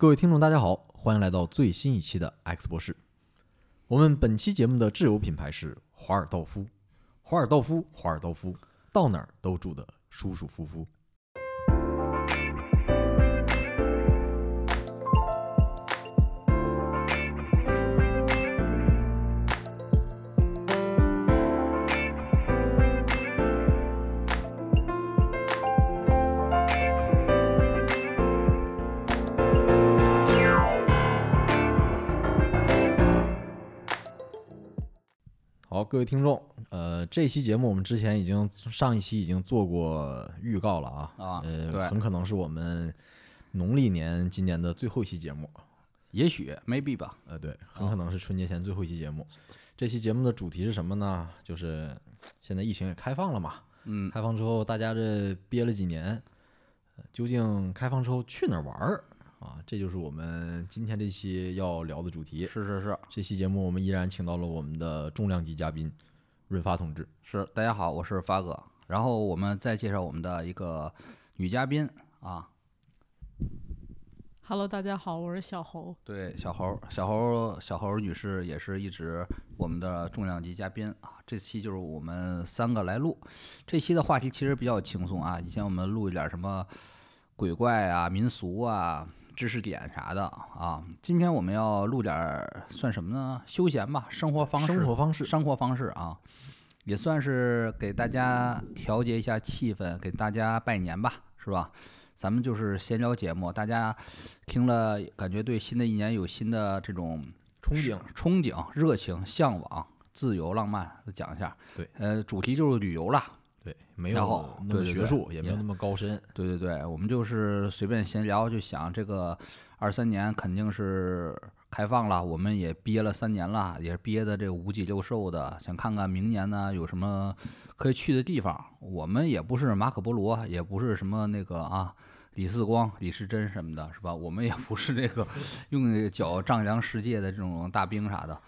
各位听众，大家好，欢迎来到最新一期的 X 博士。我们本期节目的挚友品牌是华尔道夫，华尔道夫，华尔道夫，到哪儿都住得舒舒服服。各位听众，呃，这期节目我们之前已经上一期已经做过预告了啊，啊呃，很可能是我们农历年今年的最后一期节目，也许 maybe 吧，呃，对，很可能是春节前最后一期节目。这期节目的主题是什么呢？就是现在疫情也开放了嘛，嗯，开放之后大家这憋了几年，呃究竟开放之后去哪儿玩儿啊？这就是我们今天这期要聊的主题。是是是这期节目我们依然请到了我们的重量级嘉宾润发同志。是，大家好，我是发哥，然后我们再介绍我们的一个女嘉宾啊，Hello，大家好，我是小侯。对，小猴，小猴，小猴女士也是一直我们的重量级嘉宾啊。这期就是我们三个来录，这期的话题其实比较轻松啊。以前我们录一点什么鬼怪啊、民俗啊、知识点啥的啊。今天我们要录点儿算什么呢？休闲吧，生活方式，生活方式生活方式啊，也算是给大家调节一下气氛，给大家拜年吧，是吧？咱们就是闲聊节目，大家听了感觉对新的一年有新的这种憧憬，憧憬、热情、向往、自由、浪漫，讲一下。对，呃，主题就是旅游啦。对，没有那么学术，也没有那么高深。对对对，我们就是随便闲聊，就想这个二三年肯定是开放了，我们也憋了三年了，也憋的这个五脊六兽的，想看看明年呢有什么可以去的地方。我们也不是马可波罗，也不是什么那个啊。李四光、李时珍什么的，是吧？我们也不是这个 用脚丈量世界的这种大兵啥的，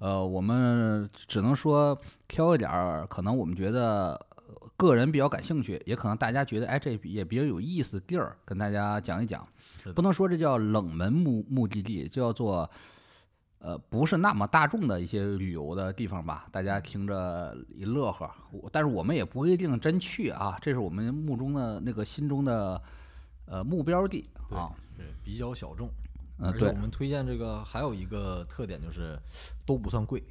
呃，我们只能说挑一点儿，可能我们觉得呃个人比较感兴趣，也可能大家觉得哎这也比较有意思的地儿，跟大家讲一讲。不能说这叫冷门目目的地，就叫做呃不是那么大众的一些旅游的地方吧，大家听着一乐呵。我但是我们也不一定真去啊，这是我们目中的那个心中的呃目标地啊。对，比较小众。嗯、对而且我，们推荐这个还有一个特点就是都不算贵，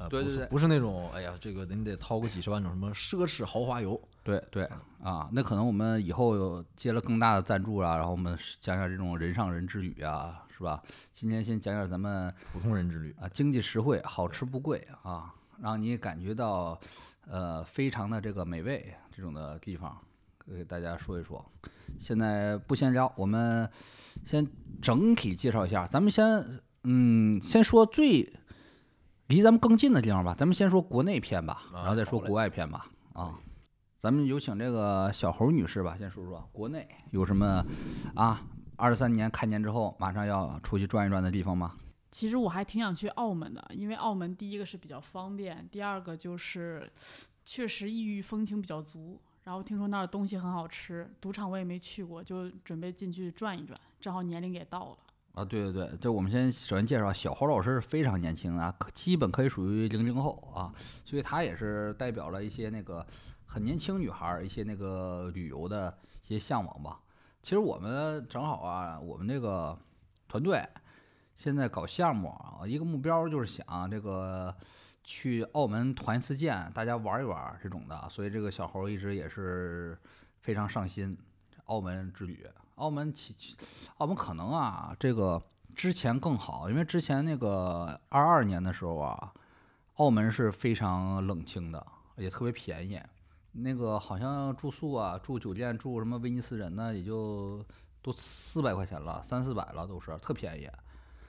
啊，不是对对对不是那种哎呀，这个你得掏个几十万那种什么奢侈豪华游。对对啊，那可能我们以后有接了更大的赞助啊，然后我们讲讲这种人上人之旅啊，是吧？今天先讲讲咱们普通人之旅，啊经济实惠、好吃不贵啊，让你感觉到呃非常的这个美味这种的地方，给大家说一说。现在不先聊，我们先整体介绍一下。咱们先嗯，先说最离咱们更近的地方吧。咱们先说国内片吧，啊然后再说国外片吧。啊，咱们有请这个小侯女士吧，先说说国内有什么啊？二三年开年之后，马上要出去转一转的地方吗？其实我还挺想去澳门的，因为澳门第一个是比较方便，第二个就是确实异域风情比较足。然后听说那儿东西很好吃，赌场我也没去过，就准备进去转一转。正好年龄也到了，啊，对对对，就我们先首先介绍小侯老师是非常年轻啊，可基本可以属于零零后啊，所以他也是代表了一些那个很年轻女孩儿一些那个旅游的一些向往吧。其实我们正好啊，我们这个团队现在搞项目啊，一个目标就是想这个去澳门团一次建，大家玩一玩这种的，所以这个小侯一直也是非常上心澳门之旅。澳门其其澳门可能啊，这个之前更好，因为之前那个二二年的时候啊，澳门是非常冷清的，也特别便宜。那个好像住宿啊，住酒店住什么威尼斯人呢，也就都四百块钱了，三四百了都是特便宜。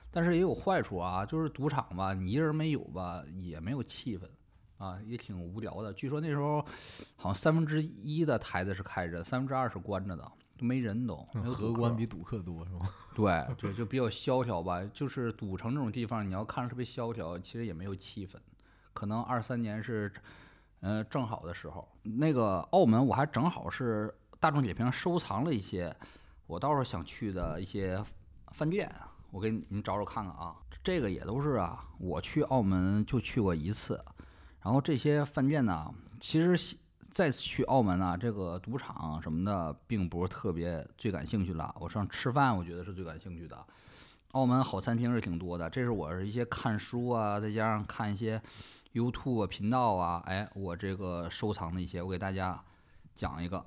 但是也有坏处啊，就是赌场吧，你一人没有吧，也没有气氛啊，也挺无聊的。据说那时候好像三分之一的台子是开着，三分之二是关着的，都没人都。没有荷官比赌客多是吗？对对，就比较萧条吧。就是赌城这种地方，你要看着特别萧条，其实也没有气氛。可能二三年是，呃，正好的时候。那个澳门，我还正好是大众点评收藏了一些我到时候想去的一些饭店，我给你们找找看看啊。这个也都是啊，我去澳门就去过一次，然后这些饭店呢，其实西再次去澳门啊，这个赌场什么的，并不是特别最感兴趣了。我上吃饭，我觉得是最感兴趣的。澳门好餐厅是挺多的，这是我是一些看书啊，再加上看一些 YouTube 频道啊，哎，我这个收藏的一些，我给大家讲一个。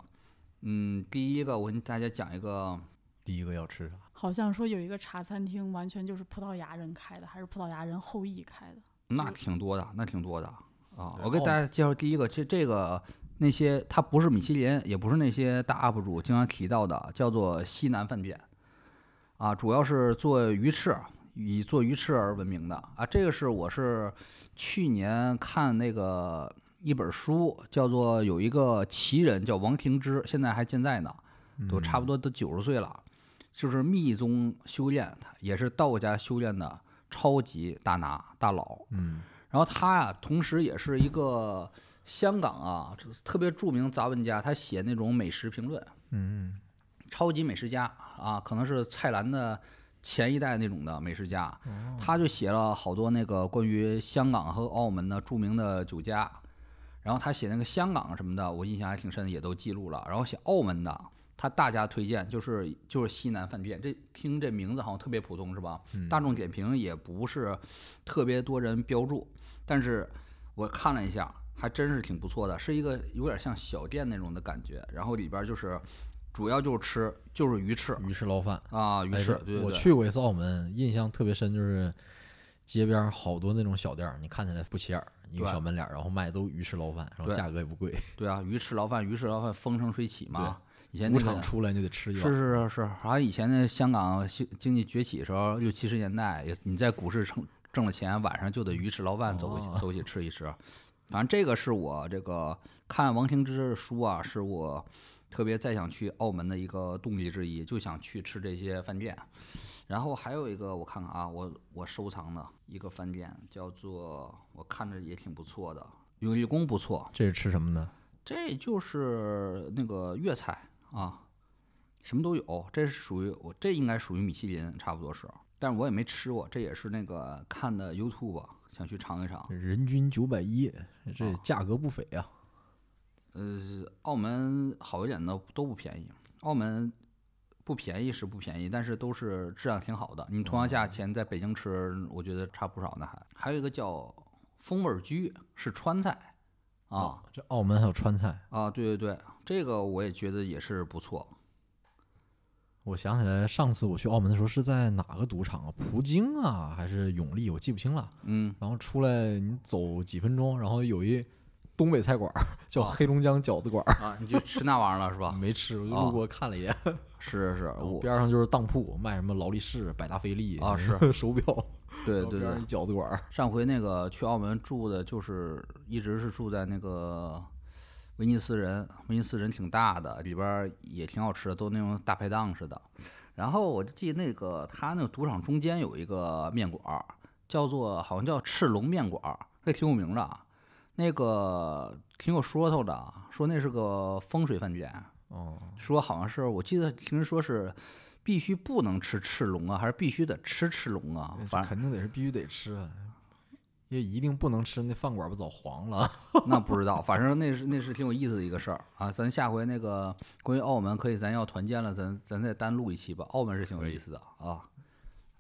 嗯，第一个我跟大家讲一个，第一个要吃啥？好像说有一个茶餐厅，完全就是葡萄牙人开的，还是葡萄牙人后裔开的。那挺多的，那挺多的啊。我给大家介绍第一个，这这个那些它不是米其林，也不是那些大 UP 主经常提到的，叫做西南饭店，啊，主要是做鱼翅，以做鱼翅而闻名的啊。这个是我是去年看那个一本书，叫做有一个奇人叫王廷之，现在还健在呢，都差不多都九十岁了，就是密宗修炼，也是道家修炼的超级大拿大佬。嗯，然后他呀，同时也是一个香港啊这特别著名杂文家，他写那种美食评论，嗯超级美食家啊，可能是蔡澜的前一代那种的美食家，他就写了好多那个关于香港和澳门的著名的酒家，然后他写那个香港什么的，我印象还挺深的，也都记录了。然后写澳门的，他大家推荐就是就是西南饭店，这听这名字好像特别普通是吧？大众点评也不是特别多人标注，但是我看了一下，还真是挺不错的，是一个有点像小店那种的感觉。然后里边就是主要就是吃就是鱼翅鱼翅捞饭。啊，鱼哎翅。对对我去过一次澳门，印象特别深，就是街边儿好多那种小店儿，你看起来不起眼儿，一个小门脸儿，然后卖都鱼翅捞饭，然后价格也不贵，对啊，鱼翅捞饭，鱼翅捞饭风生水起嘛。以前赌那个场出来你就得吃一是是。是是，好像以前那香港经经济崛起的时候，六七十年代，也你在股市挣挣了钱，晚上就得鱼翅捞饭走过去、哦走起吃一吃。反正这个是我这个看王廷之的书啊，是我特别再想去澳门的一个动力之一，就想去吃这些饭店。然后还有一个我看看啊，我我收藏的一个饭店叫做我看着也挺不错的，永利宫不错，这是吃什么呢？这就是那个粤菜啊，什么都有。这是属于我，这应该属于米其林，差不多是，但是我也没吃过。这也是那个看的 YouTube，想去尝一尝。人均九百一，这啊价格不菲啊。呃，澳门好一点的都不便宜，澳门不便宜是不便宜，但是都是质量挺好的。你同样价钱在北京吃，我觉得差不少呢。还还有一个叫风味儿居，是川菜啊。哦，这澳门还有川菜。啊，对对对，这个我也觉得也是不错。我想起来，上次我去澳门的时候是在哪个赌场啊？葡京啊，还是永利？我记不清了。嗯，然后出来你走几分钟，然后有一东北菜馆儿叫啊黑龙江饺子馆儿，啊，你就吃那玩意儿了是吧？没吃，我就啊路过看了一眼。是 是是，我边上就是当铺，卖什么劳力士、百达翡丽啊是 手表，对对对饺子馆儿。上回那个去澳门住的就是一直是住在那个威尼斯人，威尼斯人挺大的，里边儿也挺好吃的，都那种大排档似的。然后我就记得那个他那个赌场中间有一个面馆儿，叫做好像叫赤龙面馆儿，那挺有名的啊，那个挺有说头的，说那是个风水饭店。哦，说好像是我记得听人说是必须不能吃赤龙啊，还是必须得吃赤龙啊？反正肯定得是必须得吃啊，也一定不能吃，那饭馆不早黄了。那不知道，反正那是那是挺有意思的一个事儿啊。咱下回那个关于澳门，可以咱要团建了，咱咱再单录一期吧。澳门是挺有意思的啊。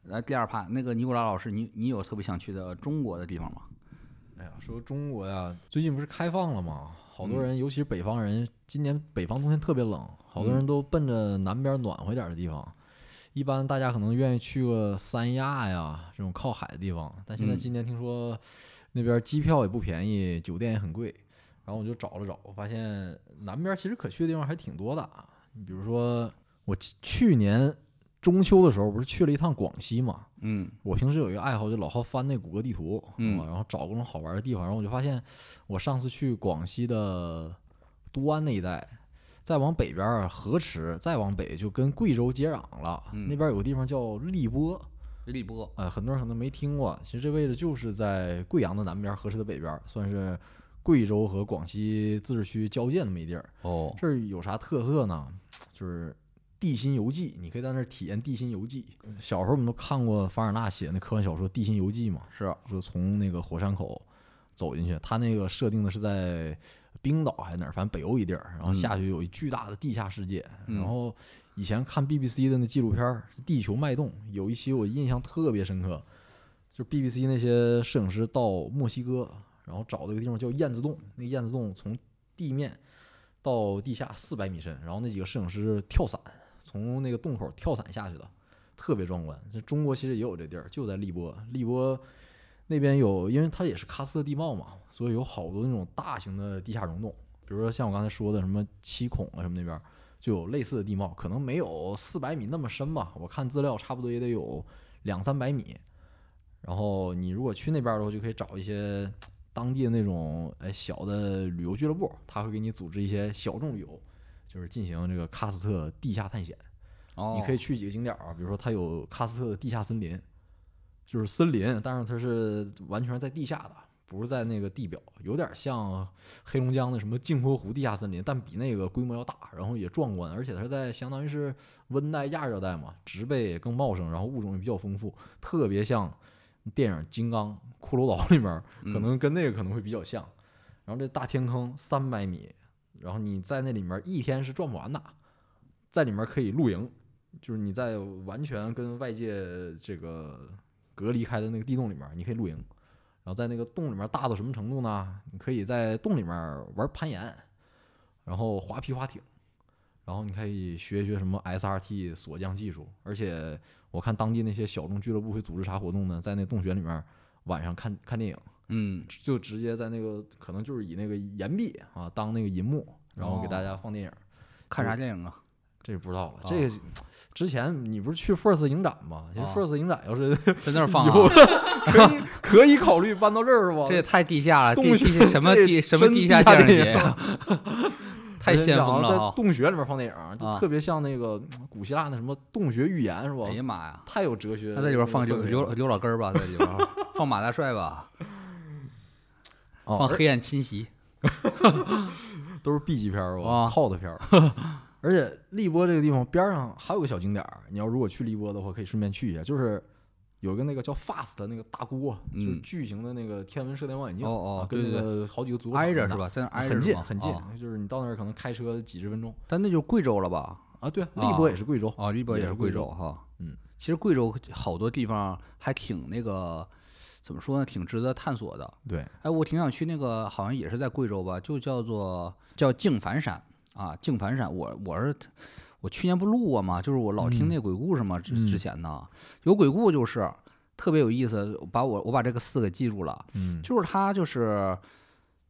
来第二趴，那个尼古拉老师，你你有特别想去的中国的地方吗？哎呀，说中国呀，最近不是开放了吗？好多嗯人，尤其是北方人，今年北方冬天特别冷，好多嗯人都奔着南边暖和点儿的地方。一般大家可能愿意去个三亚呀这种靠海的地方，但现在嗯今年听说那边机票也不便宜，酒店也很贵。然后我就找了找，我发现南边其实可去的地方还挺多的啊。你比如说，我去去年中秋的时候不是去了一趟广西嘛？嗯我平时有一个爱好，就老好翻那谷歌地图，嗯啊然后找各种好玩的地方，然后我就发现，我上次去广西的都安那一带，再往北边儿河池，再往北就跟贵州接壤了。嗯那边有个地方叫荔波，荔波呃，很多人可能没听过。其实这位置就是在贵阳的南边，河池的北边，算是贵州和广西自治区交界那么一地儿。哦，这儿有啥特色呢？就是地心游记，你可以在那儿体验地心游记。小时候我们都看过凡尔纳写那科幻小说《地心游记》嘛，是说从那个火山口走进去，他那个设定的是在冰岛还是哪儿，反正北欧一地儿，然后嗯下去有一巨大的地下世界。嗯然后以前看 BBC 的那纪录片儿《地球脉动》，有一期我印象特别深刻，就是 BBC 那些摄影师到墨西哥，然后找了一个地方叫燕子洞，那个燕子洞从地面到地下四百米深，然后那几个摄影师跳伞，从那个洞口跳伞下去的，特别壮观。这中国其实也有这地儿，就在荔波，荔波那边有，因为它也是喀斯特地貌嘛，所以有好多那种大型的地下溶洞，比如说像我刚才说的什么七孔啊什么那边。就有类似的地貌，可能没有四百米那么深吧。我看资料差不多也得有两三百米。然后你如果去那边的话，就可以找一些当地的那种哎小的旅游俱乐部，他会给你组织一些小众旅游，就是进行这个喀斯特地下探险。哦，你可以去几个景点儿啊，比如说它有喀斯特的地下森林，就是森林，但是它是完全在地下的，不是在那个地表，有点像黑龙江的什么镜泊湖地下森林，但比那个规模要大，然后也壮观，而且它是在相当于是温带亚热带嘛，植被也更茂盛，然后物种也比较丰富，特别像电影《金刚》骷髅岛里面，可能跟那个可能会比较像。然后这大天坑三百米，然后你在那里面一天是转不完的，在里面可以露营，就是你在完全跟外界这个隔离开的那个地洞里面，你可以露营。然后在那个洞里面大到什么程度呢？你可以在洞里面玩攀岩，然后滑皮划艇，然后你可以学一学什么 SRT 锁降技术。而且我看当地那些小众俱乐部会组织啥活动呢？在那洞穴里面晚上看看电影，嗯，就直接在那个可能就是以那个岩壁啊当那个银幕，然后给大家放电影。看啥电影啊？这不知道了。哦这个之前你不是去 First 影展吗？其实哦 First 影展要是在那儿放？可以可以考虑搬到这儿是吧？这也太地下了，洞地穴地什么地什么地下电影节呀？太先锋了在！洞穴里面放电影，就啊特别像那个古希腊那什么洞穴寓言是吧哎？呀妈呀！太有哲学。他在里边放刘刘刘老根儿吧，在里边 放马大帅吧，放黑暗侵袭。都是 B 级片儿吧啊，cult 片儿。而且荔波这个地方边儿上还有个小景点儿，你要如果去荔波的话，可以顺便去一下，就是有个那个叫 FAST 的那个大锅，就是嗯巨型的那个天文射电望远镜，哦哦啊跟那个好几个足球场那么大？挨着是吧？在那挨着很是吗近很近哦，就是你到那儿可能开车几十分钟但那就是贵州了吧？啊。对，啊荔波也是贵州，啊，荔波也是贵贵州州哈。嗯，其实贵州好多地方还挺那个，怎么说呢？挺值得探索的。对，哎，我挺想去那个，好像也是在贵州吧，就叫做叫净凡山啊，净盘山。我我是我去年不录过吗？就是我老听嗯那鬼故事嘛，之嗯之前呢有鬼故就是特别有意思，把我我把这个四个记住了，嗯就是他就是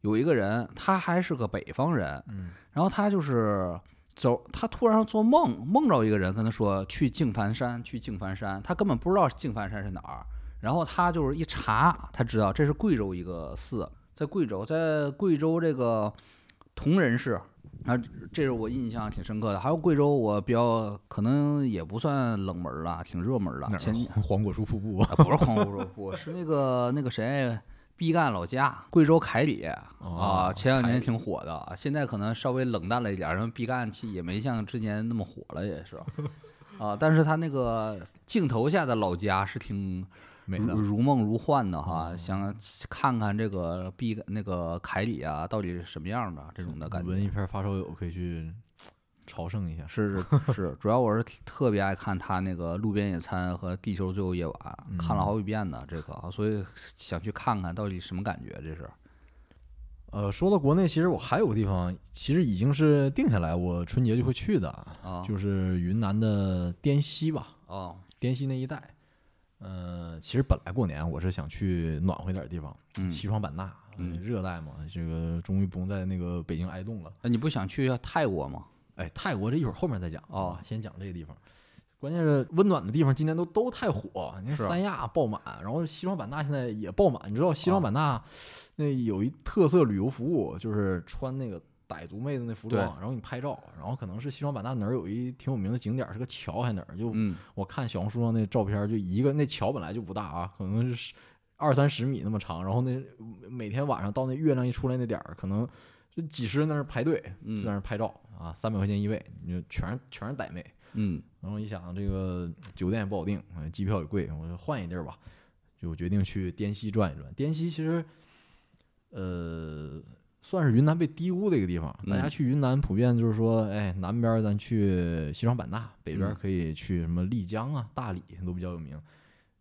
有一个人，他还是个北方人，嗯然后他就是走，他突然做梦，梦着一个人跟他说去净盘山，去净盘山，他根本不知道净盘山是哪儿。然后他就是一查，他知道这是贵州一个寺，在贵州，在贵州这个铜仁市啊，这是我印象挺深刻的。还有贵州，我比较可能也不算冷门了，挺热门的。哪前儿 黄果树瀑布啊？啊，不是黄果树瀑布是那个那个谁，毕赣老家贵州凯里啊，哦前两年挺火的，现在可能稍微冷淡了一点儿，然后毕赣其实也没像之前那么火了，也是 啊，但是他那个镜头下的老家是挺。如如梦如幻的哈，哦想看看这个毕那个凯里啊，到底是什么样的这种的感觉。文艺片发烧友可以去朝圣一下。是是是，主要我是特别爱看他那个《路边野餐》和《地球最后夜晚》，看了嗯好几遍呢。这个，所以想去看看到底什么感觉。这是呃，说到国内，其实我还有个地方，其实已经是定下来，我春节就会去的，啊，就是云南的滇西吧，哦，滇西那一带。呃，其实本来过年我是想去暖和一点的地方，嗯，西双版纳，嗯呃热带嘛，这个终于不用在那个北京挨冻了。那你不想去泰国吗？哎，泰国这一会儿后面再讲哦啊，先讲这个地方。关键是温暖的地方今年都都太火，你看三亚爆满，然后西双版纳现在也爆满。你知道西双啊版纳那有一特色旅游服务，就是穿那个傣族妹子那服装，然后你拍照，然后可能是西双版纳哪儿有一挺有名的景点儿，是个桥还是哪儿？就嗯，我看小红书上那照片儿，就一个那桥本来就不大啊，可能是二三十米那么长，然后那每天晚上到那月亮一出来那点儿，可能就几十人在那儿排队，嗯在那儿拍照啊，三百块钱一位，你就全是全是傣妹，嗯然后一想，这个酒店也不好订，呃机票也贵，我就换一地儿吧，就决定去滇西转一转。滇西其实，呃，算是云南被低估的一个地方。大家嗯去云南普遍就是说，哎，南边儿咱去西双版纳，北边可以去什么丽江啊、大理都比较有名。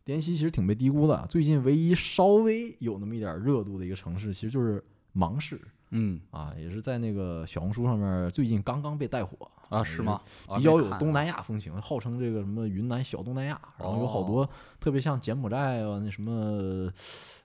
滇西其实挺被低估的，最近唯一稍微有那么一点儿热度的一个城市，其实就是芒市嗯啊，也是在那个小红书上面最近刚刚被带火啊，是吗？啊比较有东南亚风情，号称这个什么云南小东南亚，然后有好哦多特别像柬埔寨啊、那什么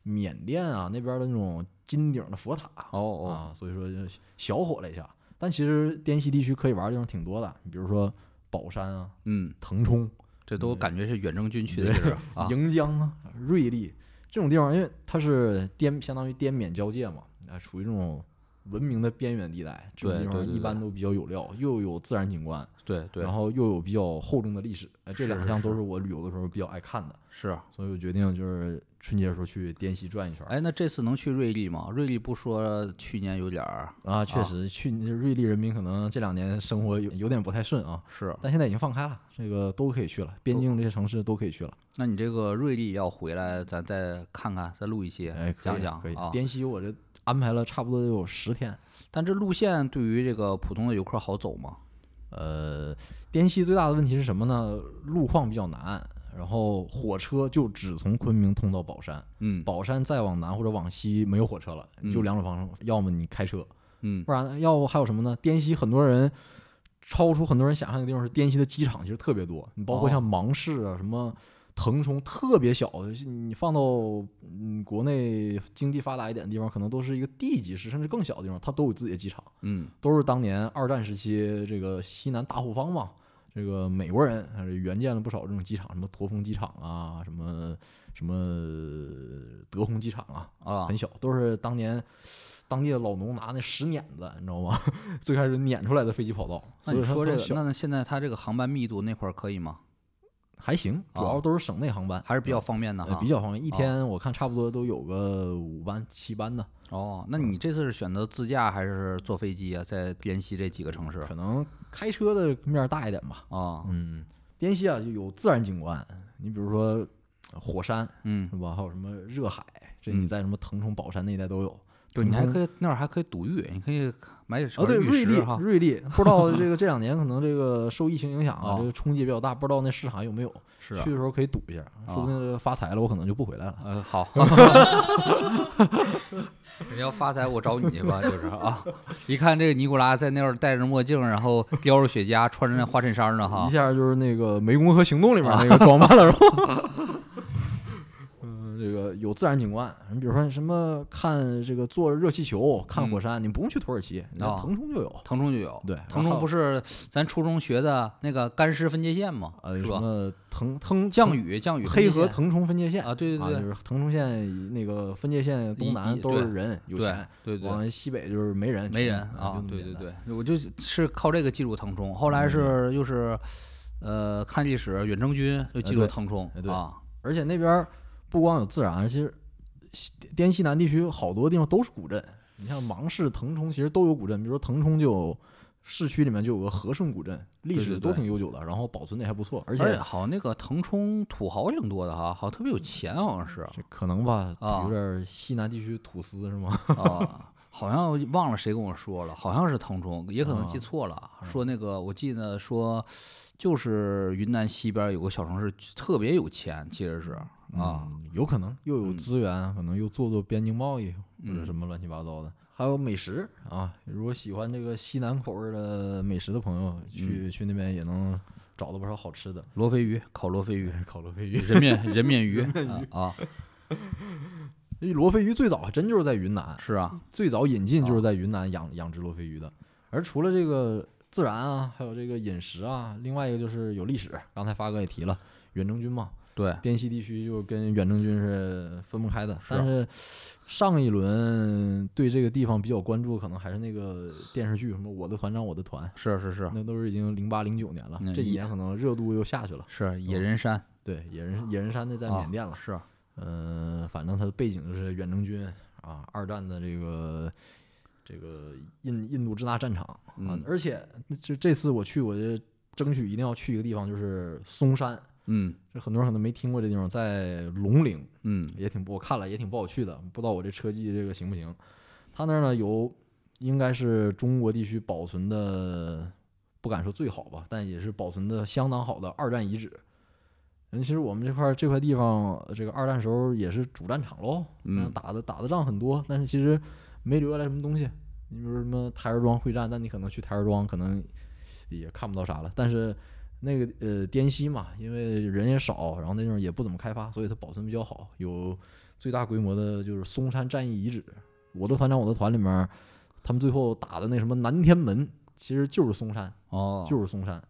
缅甸啊那边的那种金顶的佛塔。哦哦。啊，所以说就小火了一下。但其实滇西地区可以玩的地方挺多的，你比如说宝山啊、嗯，腾冲、这都感觉是远征军去的地儿啊。盈江啊、瑞丽这种地方，因为它是滇相当于滇缅交界嘛，啊，处于这种文明的边缘地带，这种地方一般都比较有料，又有自然景观，对对然，后又有比较厚重的历史，哎，这两项都是是我旅游的时候比较爱看的，是。所以我决定就是春节的时候去滇西转一圈儿。哎，那这次能去瑞丽吗？瑞丽不说去年有点儿啊，确啊实，去瑞丽人民可能这两年生活有有点不太顺啊，是，但现在已经放开了，这个都可以去了，边境这些城市都可以去了。那你这个瑞丽要回来，咱再看看，再录一期哎，讲讲可以。啊。滇西我这安排了差不多得有十天。但这路线对于这个普通的游客好走吗？呃，滇西最大的问题是什么呢？路况比较难，然后火车就只从昆明通到宝山，嗯宝山再往南或者往西没有火车了，就嗯两种方式，要么你开车，嗯不然要不还有什么呢？滇西很多人超出很多人想象的地方是滇西的机场其实特别多，你包括哦像芒市啊、什么腾冲，特别小，你放到嗯国内经济发达一点的地方，可能都是一个地级市甚至更小的地方，它都有自己的机场，嗯都是当年二战时期这个西南大后方嘛。这个美国人还是援建了不少这种机场，什么驼峰机场啊，什么什么德宏机场啊，啊很小，都是当年当地的老农拿那石碾子，你知道吗？最开始碾出来的飞机跑道。那所以你说这个，那现在它这个航班密度那块儿可以吗？还行，主啊要都是省内航班，还是比较方便的。比较方便。一啊天我看差不多都有个五班七班的，哦，那你这次是选择自驾还是坐飞机啊？在滇西这几个城市可能开车的面儿大一点吧。啊，嗯，滇西啊就有自然景观，你比如说呃火山嗯是，吧？还有什么热海，这嗯你在什么腾冲、宝山那一带都有。对，你还可以那儿还可以赌玉，你可以买点哦，对，玉瑞丽石哈，。瑞丽，不知道 这个这两年可能这个受疫情影响啊，哦这个冲击比较大，不知道那市场有没有。是啊去的时候可以赌一下，说不定发财了，我可能就不回来了。呃，好，你要发财，我找你去吧，就是啊。一看这个尼古拉在那儿戴着墨镜，然后叼着雪茄，穿着那花衬衫呢，哈一，下就是那个《湄公河行动》里面那个装扮了，是吧？嗯，这个有自然景观，你比如说什么看这个坐热气球、看火山，你不用去土耳其，腾冲就有。腾冲就有。对，腾冲不是是咱初中学的那个干湿分界线吗？呃？什么腾腾降雨降雨黑河腾冲分界线啊，对对啊，就对是腾冲县那个分界线东南都是人有钱，对对。往西北就是没人，没人啊对对对，我就是靠这个记住腾冲，后来是又是，呃，看历史远征军又记住腾冲哎对啊，而且那边儿不光有自然，其实滇西南地区好多地方都是古镇。你像芒市、腾冲，其实都有古镇，比如说腾冲就有市区里面就有个和顺古镇，历史都挺悠久的，然后保存的还不错，而且好像那个腾冲土豪挺多的哈，好像特别有钱，好像是可能吧，有点西南地区土司是吗？啊，好像忘了谁跟我说了，好像是腾冲，也可能记错了。说那个我记得说，就是云南西边有个小城市特别有钱，其实是啊，嗯，有可能又有嗯资源，可能又做做边境贸易或者嗯什么乱七八糟的。还有美食。啊，如果喜欢这个西南口味儿的美食的朋友，去、嗯。去那边也能找到不少好吃的。罗非鱼烤罗非鱼，烤罗非鱼，人面 人面鱼。啊啊，罗非鱼最早还真就是在云南，是啊，最早引进就是啊在云南养养殖罗非鱼的。而除了这个自然啊，还有这个饮食啊，另外一个就是有历史。刚才发哥也提了，远征军嘛，对，滇西地区就跟远征军是分不开的。但是上一轮对这个地方比较关注，可能还是那个电视剧，什么《我的团长我的团》，是是是那都是已经零八零九年了这几年可能热度又下去了。是野人山对，野人野人山那在啊缅甸了。是嗯、反正它的背景就是远征军啊，二战的这个这个印印度支那战场啊，嗯而且这这次我去，我就争取一定要去一个地方，就是嵩山。嗯这很多人可能没听过这地方，在龙陵，嗯也挺不，我看了也挺不好去的，不知道我这车技这个行不行。他那儿呢有，应该是中国地区保存的，不敢说最好吧，但也是保存的相当好的二战遗址。嗯，其实我们这块儿这块地方，这个二战时候也是主战场喽，嗯打的打的仗很多，但是其实没留下来什么东西。你比如说什么台儿庄会战，但你可能去台儿庄可能也看不到啥了，但是。那个呃滇西嘛，因为人也少，然后那地方也不怎么开发，所以它保存比较好。有最大规模的就是嵩山战役遗址。我的团长，我的团里面，他们最后打的那什么南天门，其实就是嵩山，哦，就是嵩山。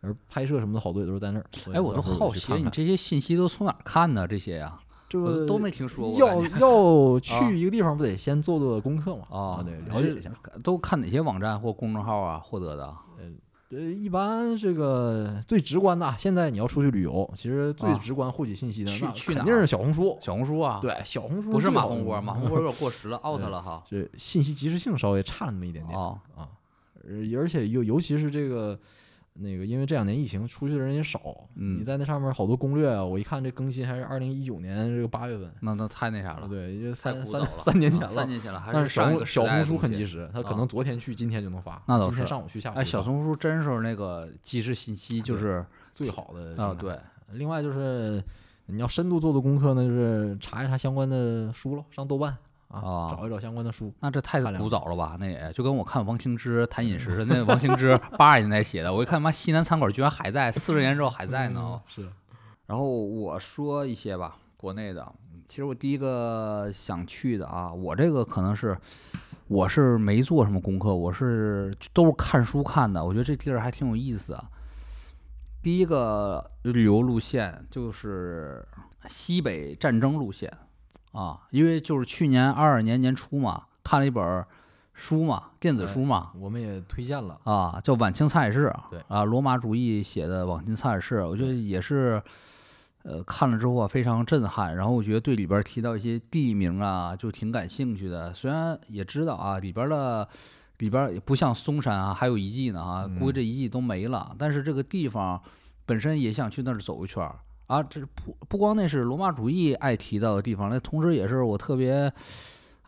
而拍摄什么的好多也都是在那儿。哎，我都好奇，你这些信息都从哪儿看呢？这些呀，这个我都没听说过。要 要啊去一个地方，不得先做做功课嘛？啊，对，了解一下。都看哪些网站或公众号啊获得的？呃，一般这个最直观的啊，现在你要出去旅游，其实最啊直观获取信息的，去那肯定是小红书。小红书啊，，对，小红书不是马蜂窝，马蜂窝有点过时了，out 了哈。这信息及时性稍微差了那么一点点哦，啊，呃而且尤尤其是这个那个，因为这两年疫情出去的人也少，嗯你在那上面好多攻略啊，我一看这更新还是二零一九年这个八月份，那那太那啥啊，了，对，这三三太早了，三年前啊三了。年前了，还 但是小红小红书很及时，他可啊能昨天去，今天就能发。那倒今天上午去，下午哎，小红书真是那个即时信息，就是最好的啊，对，另外就是你要深度做做功课呢，就是查一查相关的书喽，上豆瓣啊，啊找一找相关的书。那这太古早了吧？那也就跟我看王清之谈 饮食那王清之八十年代写的，我一看妈西南餐馆居然还在，四十年之后还在呢。嗯是，然后我说一些吧，国内的，其实我第一个想去的啊，我这个可能是我是没做什么功课，我是都是看书看的，我觉得这地儿还挺有意思的。第一个旅游路线就是西北战争路线啊，因为就是去年二二年年初嘛，看了一本儿书嘛，电子哎书嘛，我们也推荐了。啊，叫《晚清菜市》对啊，罗马主义写的《晚清菜市》，我觉得也是，呃，看了之后啊非常震撼。然后我觉得对里边儿提到一些地名啊，就挺感兴趣的。虽然也知道啊，里边儿的里边儿也不像嵩山啊，还有遗迹呢啊，估计这遗迹都没了。但是这个地方本身也想去那儿走一圈儿啊。这不不光那是罗马主义爱提到的地方，那同时也是我特别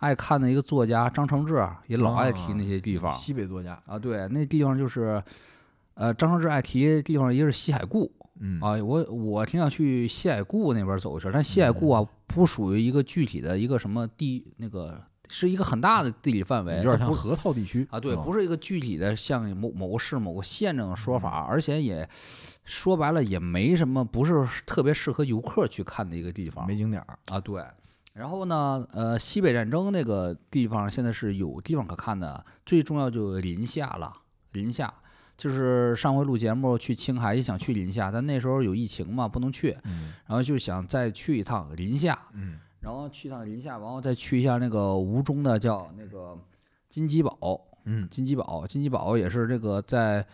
爱看的一个作家张承志也老爱提那些地方。西北作家，啊，对，那地方就是，呃，张承志爱提的地方，一个是西海固嗯啊，我我挺想去西海固那边走一圈，但西海固啊不属于一个具体的一个什么地，那个是一个很大的地理范围，有点像河套地区啊，对，不是是一个具体的像某某个市、某个县这种说法，而且也说白了也没什么，不是特别适合游客去看的一个地方。没景点儿。啊，对。然后呢，呃，西北战争那个地方现在是有地方可看的，最重要就是临夏了。临夏就是上回录节目去青海也想去临夏，但那时候有疫情嘛，不能去，嗯然后就想再去一趟临夏，嗯然后去趟临夏，然后再去一下那个吴中的叫那个金鸡堡，嗯，金鸡堡，金鸡堡也是这个在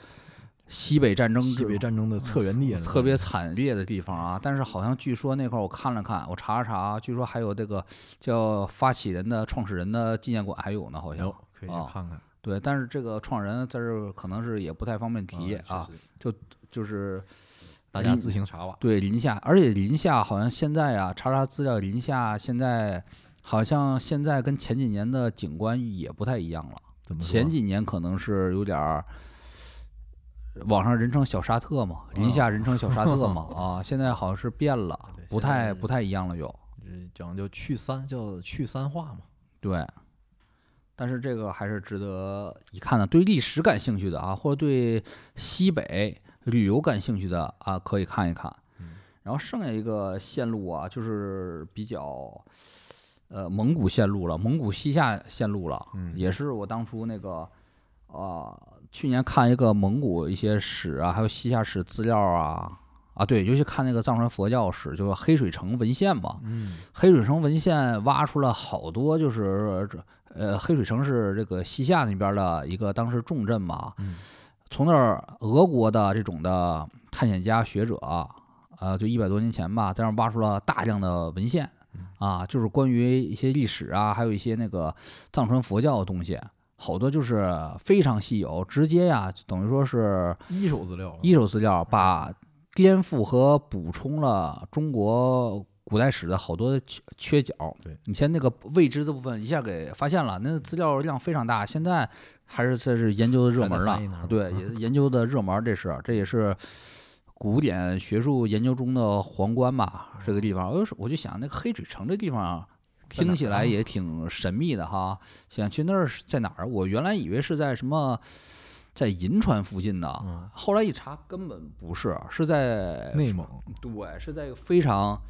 西北战争西之北战争的策源地啊，特别惨烈的地方啊。但是好像据说那块儿我看了看，我查了查，据说还有这个叫发起人的创始人的纪念馆还有呢，好像有。可以看看对，但是这个创始人在这儿可能是也不太方便提啊，确实就是大家临自行查吧。对临夏，而且临夏好像现在啊，查查资料，临夏现在好像现在跟前几年的景观也不太一样了。怎么前几年可能是有点儿，网上人称小沙特嘛，临夏人称小沙特嘛，啊，现在好像是变了，不太不太一样了又。这讲究去三，叫去三化嘛。对，但是这个还是值得一看的。对历史感兴趣的啊，或者对西北旅游感兴趣的啊，可以看一看。嗯然后剩下一个线路啊，就是比较呃蒙古线路了，蒙古西夏线路了，嗯也是我当初那个啊、去年看一个蒙古一些史啊，还有西夏史资料啊。啊，对，尤其看那个藏传佛教史，就是黑水城文献嘛，嗯黑水城文献挖出了好多，就是这呃，黑水城是这个西夏那边的一个当时重镇嘛。嗯从那儿俄国的这种的探险家学者，呃，就一百多年前吧，在那儿挖出了大量的文献啊，就是关于一些历史啊，还有一些那个藏传佛教的东西好多就是非常稀有，直接呀，等于说是一手资料，一手资料，把颠覆和补充了中国古代史的好多缺缺角。对，以前那个未知的部分一下给发现了，那资料量非常大。现在还是这是研究的热门了还在翻译呢，对，也研究的热门，这是这也是古典学术研究中的皇冠吧，这个地方。我就我就想那个黑水城这地方。听起来也挺神秘的哈，想去那儿是在哪儿？我原来以为是在什么，在银川附近呢，嗯后来一查根本不是，是在内蒙，对，是在一个非常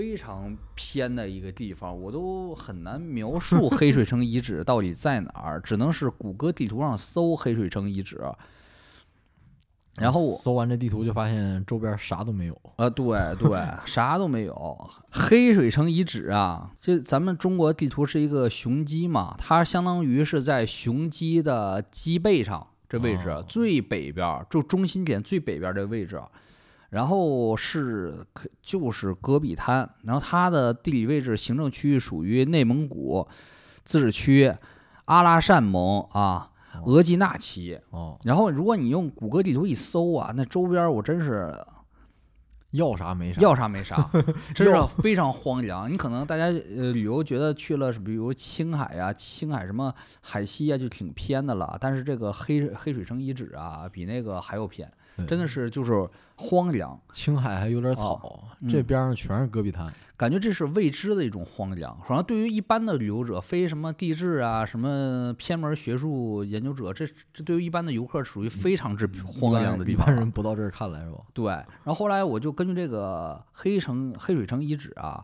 非常偏的一个地方，我都很难描述黑水城遗址到底在哪儿，只能是谷歌地图上搜黑水城遗址。然后我搜完这地图就发现周边啥都没有，呃，对对，啥都没有。黑水城遗址啊，这咱们中国地图是一个雄鸡嘛，它相当于是在雄鸡的鸡背上这位置、哦最北边儿，就中心点最北边儿这位置。然后是可就是戈壁滩，然后它的地理位置行政区域属于内蒙古自治区阿拉善盟啊哦额济纳旗。哦，然后如果你用谷歌地图一搜啊，那周边我真是要啥没啥，要啥没啥，真是非常荒凉。你可能大家呃旅游觉得去了，比如青海呀、青海什么海西啊，就挺偏的了。但是这个黑黑水城遗址啊，比那个还要偏，真的是就是荒凉，青海还有点草，这嗯边上全是戈壁滩，感觉这是未知的一种荒凉。反正对于一般的旅游者，非什么地质啊、什么偏门学术研究者，这这对于一般的游客属于非常之荒凉的地方。一般人不到这儿看来是吧？对，然后后来我就根据这个黑城黑水城遗址啊，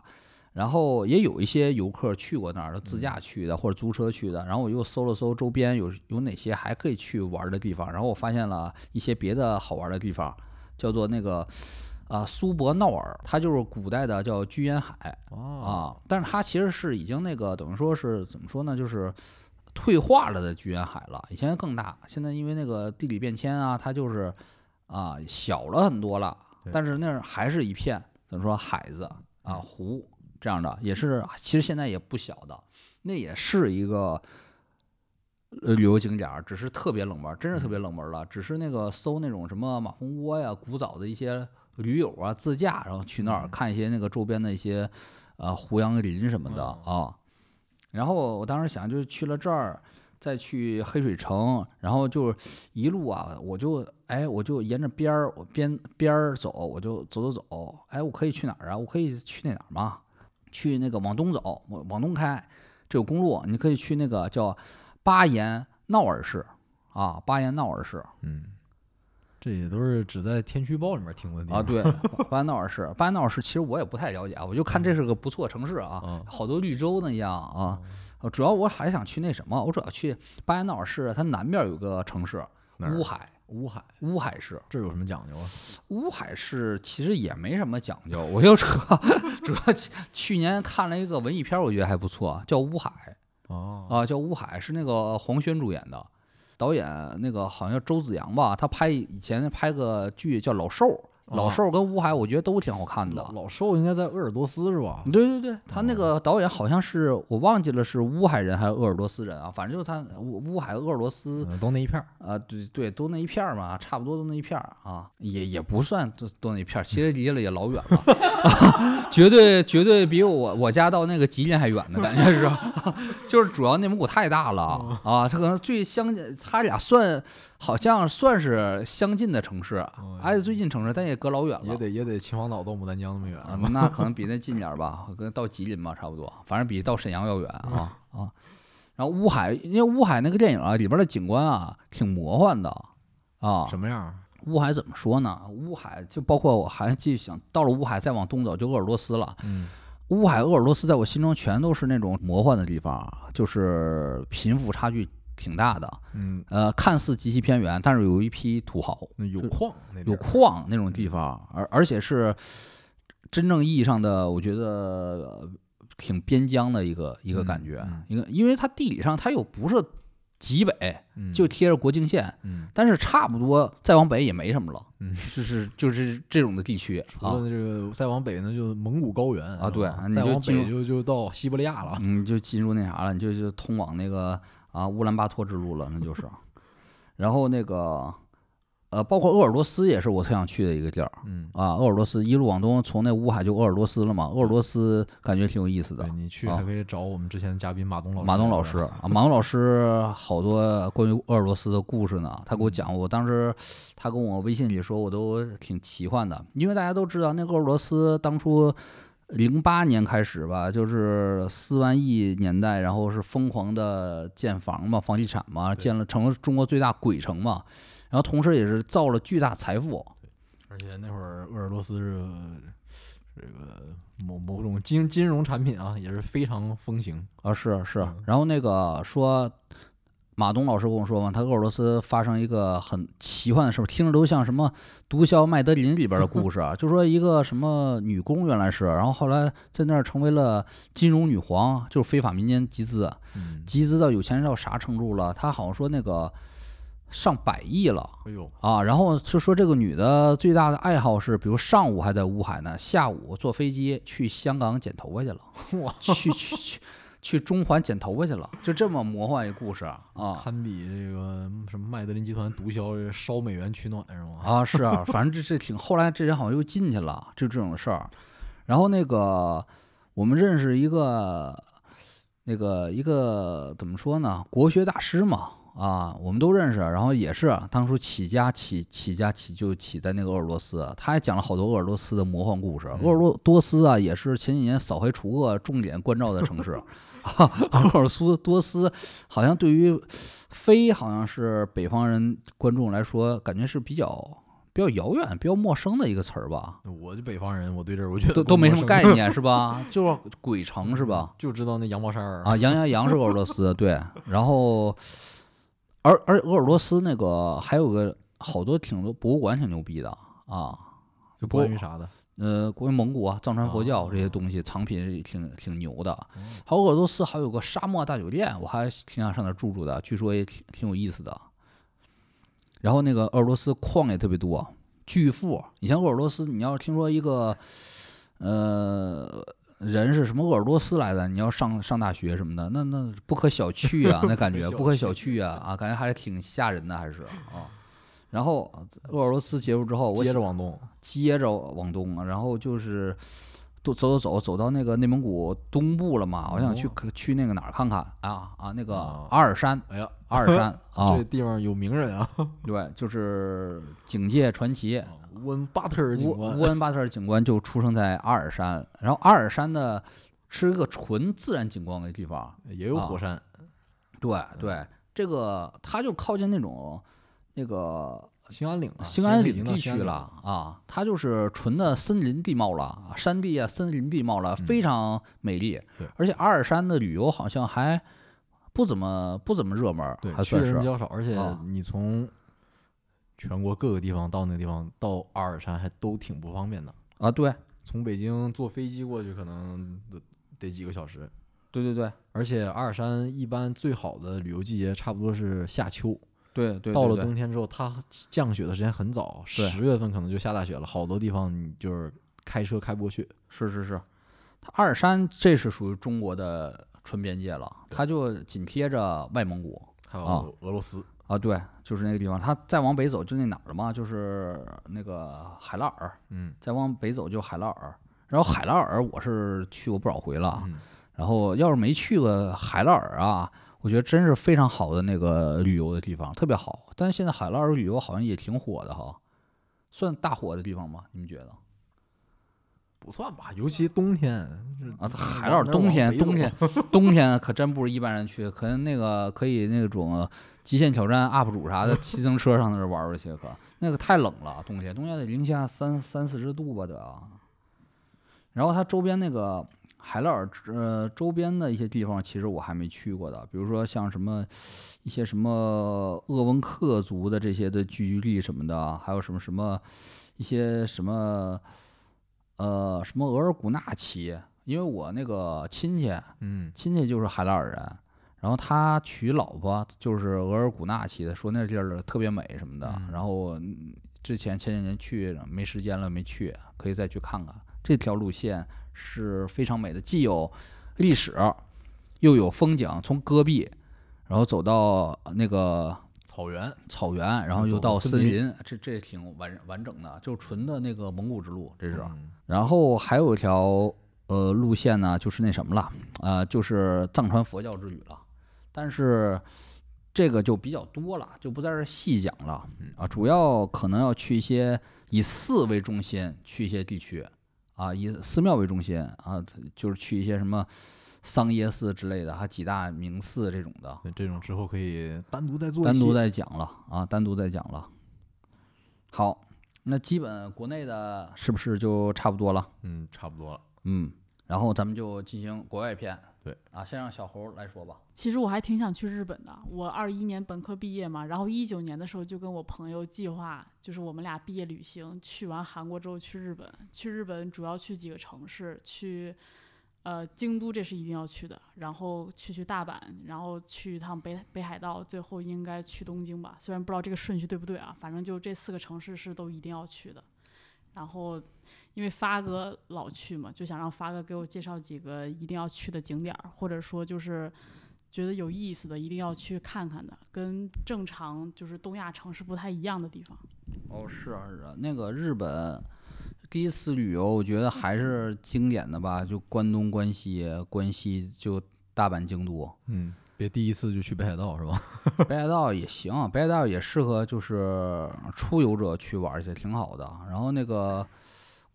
然后也有一些游客去过那儿的，自驾去的或者租车去的，然后我又搜了搜周边有有哪些还可以去玩的地方，然后我发现了一些别的好玩的地方，叫做那个啊苏伯闹尔，它就是古代的叫居延海哦，啊，但是它其实是已经那个等于说是怎么说呢，就是。退化了的居延海了，以前更大，现在因为那个地理变迁啊，它就是啊小了很多了，但是那儿还是一片怎么说海子啊嗯湖这样的，也是其实现在也不小的，那也是一个呃旅游景点儿，只是特别冷门儿，真是特别冷门儿了。只是那个搜那种什么马蜂窝呀、古早的一些驴友啊自驾，然后去那儿嗯看一些那个周边的一些呃胡杨林什么的嗯啊。然后我当时想，就是去了这儿，再去黑水城，然后就一路啊，我就哎，我就沿着边儿，我边边儿走，我就走走走，哎，我可以去哪儿啊？我可以去那哪儿吗？去那个往东走，往往东开，这有公路，你可以去那个叫巴彦淖尔市啊，巴彦淖尔市嗯，这也都是只在天气预报里面听过的地啊，对，巴彦淖尔市，巴彦淖尔市其实我也不太了解啊，我就看这是个不错城市啊，啊好多绿洲那样啊。呃主要我还想去那什么，我主要去巴彦淖尔市，它南边有个城市乌海，乌海乌海市。这有什么讲究啊？乌海市其实也没什么讲究，我就主要 主要去去年看了一个文艺片儿，我觉得还不错，叫《乌海》哦。啊，叫《乌海》，是那个黄轩主演的，导演那个好像叫周子阳吧，他拍以前拍个剧叫《老兽》，老哦兽跟乌海我觉得都挺好看的老。兽应该在鄂尔多斯是吧？对对对，他那哦。个导演好像是我忘记了是乌海人还是鄂尔多斯人啊，反正就是他乌乌海鄂尔多斯嗯，都那一片儿。啊，对对，都那一片儿嘛，差不多都那一片儿啊，也也不算都都那一片儿，其实离了也老远了，绝对绝对比我我家到那个吉林还远的感觉是，就是主要内蒙古太大了啊，他可能最相近，他俩算好像算是相近的城市，哦挨着最近城市，但也隔老远了，也得也得秦皇岛到牡丹江那么远啊，那可能比那近点儿吧，跟到吉林吧差不多，反正比到沈阳要远啊啊。然后乌海，因为乌海那个电影啊，里边的景观啊挺魔幻的啊。什么样？乌海怎么说呢？乌海就包括我还继续想到了乌海，再往东走就鄂尔多斯了。嗯乌海、鄂尔多斯在我心中全都是那种魔幻的地方，就是贫富差距挺大的。嗯，呃，看似极其偏远，但是有一批土豪，有矿有矿那种地方，而而且是真正意义上的，我觉得呃挺边疆的一个一个感觉。嗯。嗯，一个因为它地理上它又不是极北，嗯。就贴着国境线，嗯。但是差不多再往北也没什么了，嗯，就是就是这种的地区啊。除了。这个再往北呢，就蒙古高原啊对再往北就就就到西伯利亚了。嗯，就进入那啥了，你就就通往那个啊，乌兰巴托之路了，那就是。然后那个呃，包括鄂尔多斯也是我特想去的一个地儿嗯，啊。鄂尔多斯一路往东，从那乌海就鄂尔多斯了嘛。鄂尔多斯感觉挺有意思的对。你去啊还可以找我们之前的嘉宾马东老师。马东老师啊，马东老师好多关于鄂尔多斯的故事呢。他给我讲，我当时他跟我微信里说，我都挺奇幻的，因为大家都知道，那鄂尔多斯当初零八年开始吧，就是四万亿年代，然后是疯狂的建房嘛，房地产嘛，建了成了中国最大鬼城嘛，然后同时也是造了巨大财富。而且那会儿鄂尔多斯是这个某某种金金融产品啊，也是非常风行。啊，是是嗯，然后那个说，马东老师跟我说嘛，他鄂尔多斯发生一个很奇幻的事儿，听着都像什么《毒枭麦德林》里边的故事啊，就说一个什么女工原来是，然后后来在那儿成为了金融女皇，就是非法民间集资，嗯，集资到有钱人到啥程度了？他好像说那个上百亿了。哎呦，啊，然后就说这个女的最大的爱好是，比如上午还在乌海呢，下午坐飞机去香港剪头发去了，哇，去去去去中环剪头发去了，就这么魔幻一故事啊堪比这个什么麦德林集团毒枭烧美元取暖是吗？啊是啊，反正这这挺后来这人好像又进去了，就这种事儿。然后那个我们认识一个那个一个怎么说呢，国学大师嘛。啊，我们都认识，然后也是当初起家起起家起就起在那个鄂尔多斯，他还讲了好多鄂尔多斯的魔幻故事。鄂尔多多斯啊，也是前几年扫黑除恶重点关照的城市。鄂尔苏多斯好像对于非好像是北方人观众来说，感觉是比较比较遥远、比较陌生的一个词儿吧，我就北方人，我对这儿我觉得都都没什么概，念 是吧？就是鬼城是吧？就知道那羊毛衫儿啊，羊羊羊是鄂尔多斯对，然后而而鄂尔多斯那个还有个好多挺多博物馆挺牛逼的啊，就关于啥的？呃，关于蒙古啊、藏传佛教这些东西藏品也挺挺牛的。还有鄂尔多斯还有个沙漠大酒店，我还挺想上那儿住住的，据说也挺挺有意思的。然后那个鄂尔多斯矿也特别多，巨富。你像鄂尔多斯，你要是听说一个呃人是什么鄂尔多斯来的，你要上上大学什么的，那那不可小觑啊，那感觉不可小觑啊啊，感觉还是挺吓人的，还是啊。然后鄂尔多斯结束之后，我接着往东，接着往东，然后就是都走走走走到那个内蒙古东部了嘛，我想去哦去那个哪儿看看。啊啊，那个哦。阿尔山，哎呀，阿尔山 啊。这，地方有名人啊，对，就是警界传奇。乌恩巴特尔警乌官。乌，恩巴特尔警官就出生在阿尔山，然后阿尔山呢是一个纯自然景观的地方，也有火山，对对，这个它就靠近那种那个兴安岭啊，兴安岭地区了啊，它就是纯的森林地貌了，山地啊，森林地貌了，非常美丽。而且阿尔山的旅游好像还不怎么不怎么热门儿，对，还算是去的人比较少，而且啊。你从全国各个地方到那个地方，到阿尔山还都挺不方便的。啊，对。从北京坐飞机过去可能得得几个小时，对对对。而且阿尔山一般最好的旅游季节差不多是夏秋，对对，到了冬天之后，它降雪的时间很早，对。十月份可能就下大雪了，好多地方你就是开车开不过去。是是是，它阿尔山这是属于中国的纯边界了，它就紧贴着外蒙古还啊。有俄罗斯，啊，对，就是那个地方。它再往北走就那哪儿了嘛，就是那个海拉尔，嗯。再往北走就海拉尔。然后海拉尔我是去过不少回了，嗯，然后要是没去过海拉尔啊，我觉得真是非常好的那个旅游的地方，特别好。但是现在海拉尔旅游好像也挺火的哈，算大火的地方吗？你们觉得？不算吧，尤其冬天啊，海拉尔冬天冬天 冬天可真不是一般人去，可能那个可以那种极限挑战 UP 主啥的骑自行车上那儿玩儿去，可那个太冷了，冬天冬天得零下三三四十度吧得啊。然后它周边那个海拉尔呃周边的一些地方，其实我还没去过的，比如说像什么一些什么鄂温克族的这些的聚居地什么的，还有什么什么一些什么呃什么额尔古纳旗，因为我那个亲戚嗯亲戚就是海拉尔人，然后他娶老婆就是额尔古纳旗的，说那地儿特别美什么的。嗯然后嗯之前前几年去没时间了没去，可以再去看看。这条路线是非常美的，既有历史，又有风景，从戈壁，然后走到那个草原，草原，然后又到到森林这这挺完完整的，就纯的那个蒙古之路，这是。嗯然后还有一条呃路线呢，就是那什么了，呃，就是藏传佛教之旅了。但是这个就比较多了，就不在这儿细讲了啊。主要可能要去一些以寺为中心，去一些地区啊，以寺庙为中心啊，就是去一些什么桑耶寺之类的，还几大名寺这种的，那这种之后可以单独再做单独再讲了啊，单独再讲了。好，那基本国内的是不是就差不多了？嗯，差不多了。嗯，然后咱们就进行国外篇。对啊，先让小猴来说吧。其实我还挺想去日本的。我二一年本科毕业嘛，然后一九年的时候就跟我朋友计划，就是我们俩毕业旅行，去完韩国之后去日本。去日本主要去几个城市，去呃京都这是一定要去的，然后去去大阪，然后去一趟北北海道，最后应该去东京吧。虽然不知道这个顺序对不对啊，反正就这四个城市是都一定要去的。然后因为发哥老去嘛，就想让发哥给我介绍几个一定要去的景点儿，或者说就是觉得有意思的，一定要去看看的，跟正常就是东亚城市不太一样的地方。哦，是啊，是啊，那个日本第一次旅游，我觉得还是经典的吧，就关东、关西、关西就大阪、京都，嗯，别第一次就去北海道是吧？北海道也行，北海道也适合就是出游者去玩儿去，挺好的。然后那个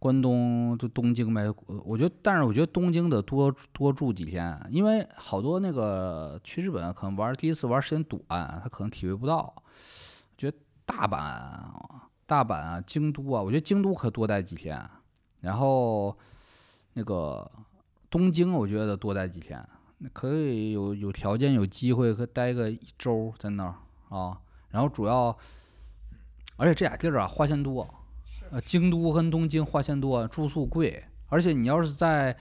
关东就东京呗，我觉得，但是我觉得东京得多多住几天，因为好多那个去日本可能玩第一次玩时间短，他可能体会不到。觉得大阪、大阪啊、京都啊，我觉得京都可多待几天，然后那个东京，我觉得多待几天。可以有有条件有机会可待个一周在那儿啊，然后主要，而且这俩地儿啊花钱多，呃，京都跟东京花钱多，住宿贵，而且你要是在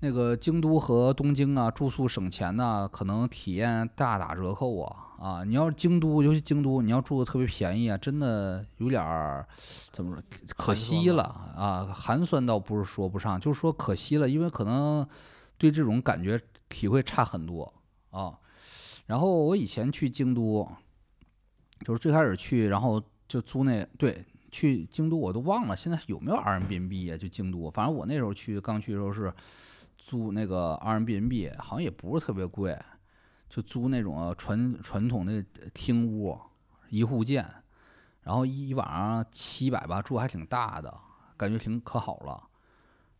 那个京都和东京啊住宿省钱呢，可能体验大打折扣啊啊！你要是京都，尤其京都，你要住的特别便宜啊，真的有点儿怎么说可惜了啊，寒酸倒不是说不上，就是说可惜了，因为可能对这种感觉体会差很多啊。然后我以前去京都，就是最开始去，然后就租那对去京都，我都忘了现在有没有 Airbnb 啊？就京都，反正我那时候去刚去的时候是租那个 Airbnb，好像也不是特别贵，就租那种传传统的厅屋，一户建，然后一晚上七百吧，住还挺大的，感觉挺可好了。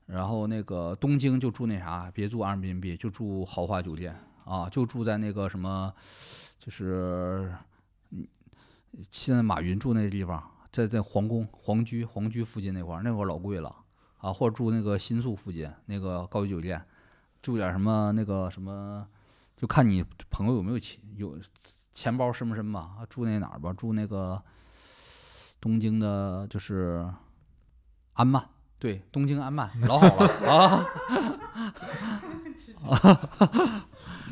然后那个东京就住那啥，别住 Airbnb，就住豪华酒店啊，就住在那个什么，就是嗯，现在马云住那地方，在在皇宫皇居皇居附近那块儿，那块儿老贵了啊，或者住那个新宿附近那个高级酒店，住点什么那个什么，就看你朋友有没有钱有钱包深不深吧，住那哪儿吧，住那个东京的，就是安曼。对，东京安曼老好了啊！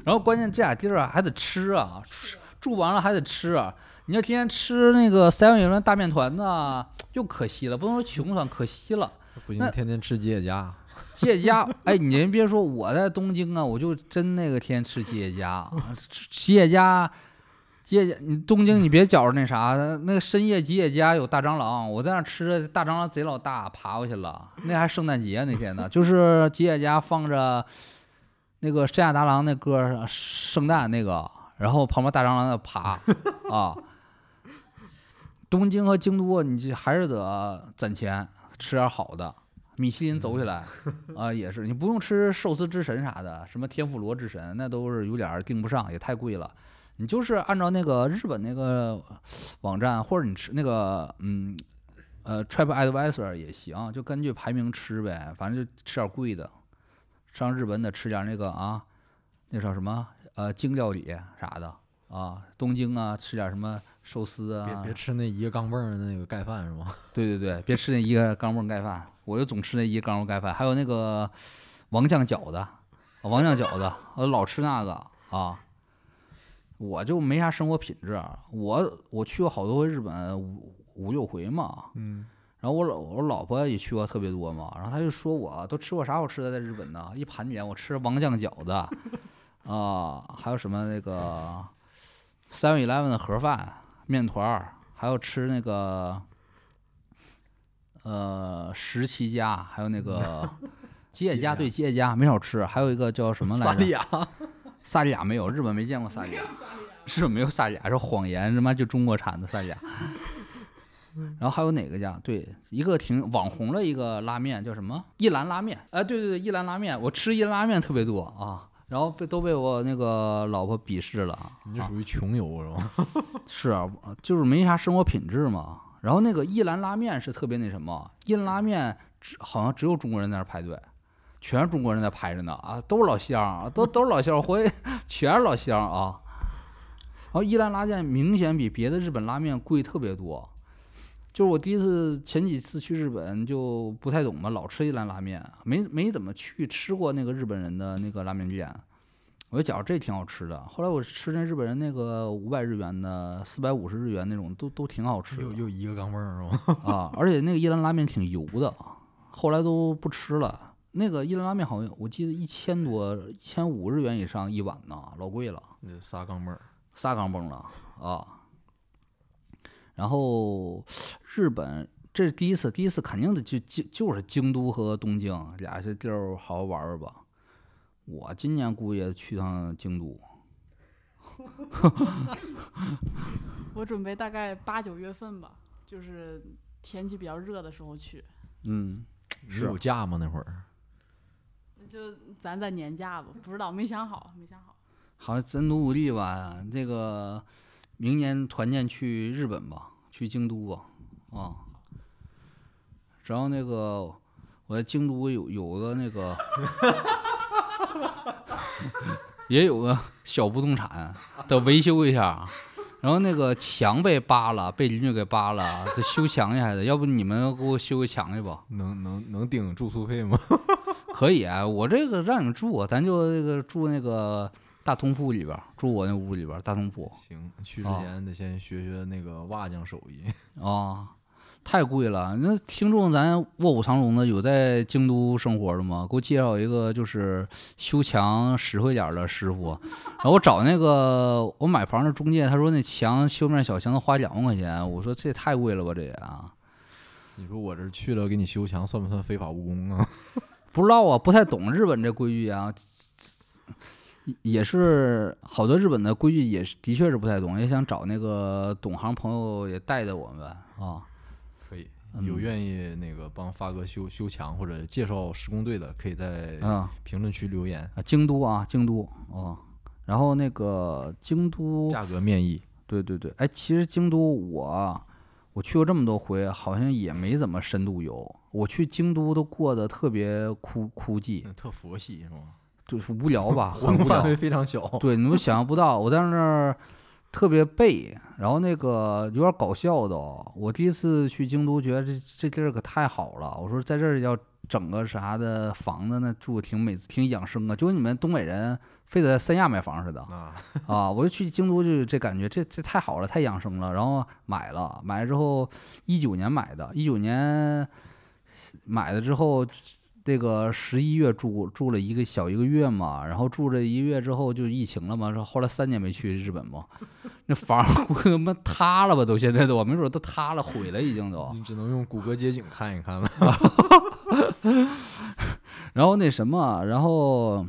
然后关键这俩地儿啊还得吃啊，吃住完了还得吃啊。你要天天吃那个三元园大面团呢，又可惜了，不能说穷酸，可惜了。不行那，天天吃吉野家。吉野家，哎，你人别说，我在东京啊，我就真那个天天吃吉野家，吉野家，吉野家，你东京你别觉着那啥，那个深夜吉野家有大蟑螂，我在那吃着大蟑螂贼老大，爬过去了，那还圣诞节那天呢，就是吉野家放着那个山下达郎那歌圣诞那个，然后旁边大蟑螂在爬啊。东京和京都，你这还是得攒钱吃点好的。米其林走起来啊、也是，你不用吃寿司之神啥的，什么天妇罗之神，那都是有点儿订不上，也太贵了。你就是按照那个日本那个网站，或者你吃那个嗯呃 TripAdvisor 也行，就根据排名吃呗，反正就吃点贵的。上日本得吃点那个啊，那叫什么呃京料理啥的啊，东京啊吃点什么寿司啊，别别吃那一个钢镚儿的那个盖饭是吗？对对对，别吃那一个钢镚儿盖饭，我就总吃那一个钢镚儿盖饭，还有那个王酱饺子，王酱饺子，我老吃那个啊。我就没啥生活品质，我我去过好多回日本，五五六回嘛。嗯，然后我老我老婆也去过特别多嘛，然后她就说我都吃过啥好吃的在日本呢？一盘点我吃王酱饺子，啊，还有什么那个 Seven Eleven 的盒饭、面团儿，还有吃那个呃十七家，还有那个 吉野家，对吉野家没少吃，还有一个叫什么来着？萨莉亚，萨莉亚没有，日本没见过萨莉亚，日本没有萨莉亚，是谎言，他妈就中国产的萨莉亚。然后还有哪个家？对，一个挺网红的一个拉面叫什么？一兰拉面。哎，对对对，一兰拉面，我吃一兰拉面特别多啊，然后被都被我那个老婆鄙视了。啊你这属于穷游是吧？是啊，就是没啥生活品质嘛。然后那个一兰拉面是特别那什么，一兰拉面只好像只有中国人在那儿排队，全是中国人在排着呢啊，都是老乡啊，都都是老乡，回全是老乡啊。然后一兰拉面明显比别的日本拉面贵特别多。就是我第一次前几次去日本就不太懂嘛，老吃一兰拉面，没没怎么去吃过那个日本人的那个拉面店。我就觉着这挺好吃的。后来我吃那日本人那个五百日元的、四百五十日元那种，都都挺好吃又的又一个钢镚儿是吗？啊。而且那个一兰拉面挺油的，后来都不吃了。那个一兰拉面好像我记得一千多、一千五日元以上一碗呢，老贵了。那仨钢镚儿，仨钢镚了啊。然后日本这是第一次，第一次肯定得去京就是京都和东京俩这地儿好好玩玩吧。我今年估计也去趟京都，我准备大概八九月份吧，就是天气比较热的时候去。嗯，是有假吗？那会儿就咱在年假吧，不知道，没想好，没想好。好，咱努努力吧。那个明年团建去日本吧，去京都吧，啊。然后那个我在京都有有个那个，也有个小不动产，得维修一下。然后那个墙被扒了，被邻居给扒了，得修墙去还得。要不你们给我修个墙去吧？能能能顶住宿费吗？可以啊，我这个让你们住，咱就那个住那个大通铺里边儿，住我那屋里边儿大通铺行，去之啊前得先学学那个瓦匠手艺。啊，太贵了。那听众咱卧虎藏龙的有在京都生活的吗？给我介绍一个就是修墙实惠点儿的师傅。然后我找那个我买房的中介，他说那墙修面小墙都花两万块钱，我说这也太贵了吧这也啊。你说我这去了给你修墙，算不算非法务工啊？不知道啊，不太懂日本这规矩啊，也也是好多日本的规矩也是的确是不太懂，也想找那个懂行朋友也带带我们啊。可以，有嗯愿意那个帮发哥修修墙或者介绍施工队的，可以在啊评论区留言，啊，京都啊，京都哦。然后那个京都，价格面议。对对对，哎，其实京都我我去过这么多回，好像也没怎么深度游。我去京都都过得特别枯枯寂，嗯特佛系是吗？就是无聊吧，活很 无聊动范。围非常小。对，你们想象不到，我在那儿特别背，然后那个有点搞笑都哦。我第一次去京都，觉得这这地儿可太好了。我说在这儿要整个啥的房子，那住挺美，挺养生啊，就跟你们东北人非得在三亚买房似的啊，啊。我就去京都，就这感觉，这这太好了，太养生了。然后买了，买了之后一九年买的，一九年买了之后。这个十一月住住了一个小一个月嘛，然后住这一个月之后就疫情了嘛，说后来三年没去日本嘛，那房儿他妈塌了吧，都现在都没准都塌了，毁了已经都。你只能用谷歌街景看一看了。然后那什么，然后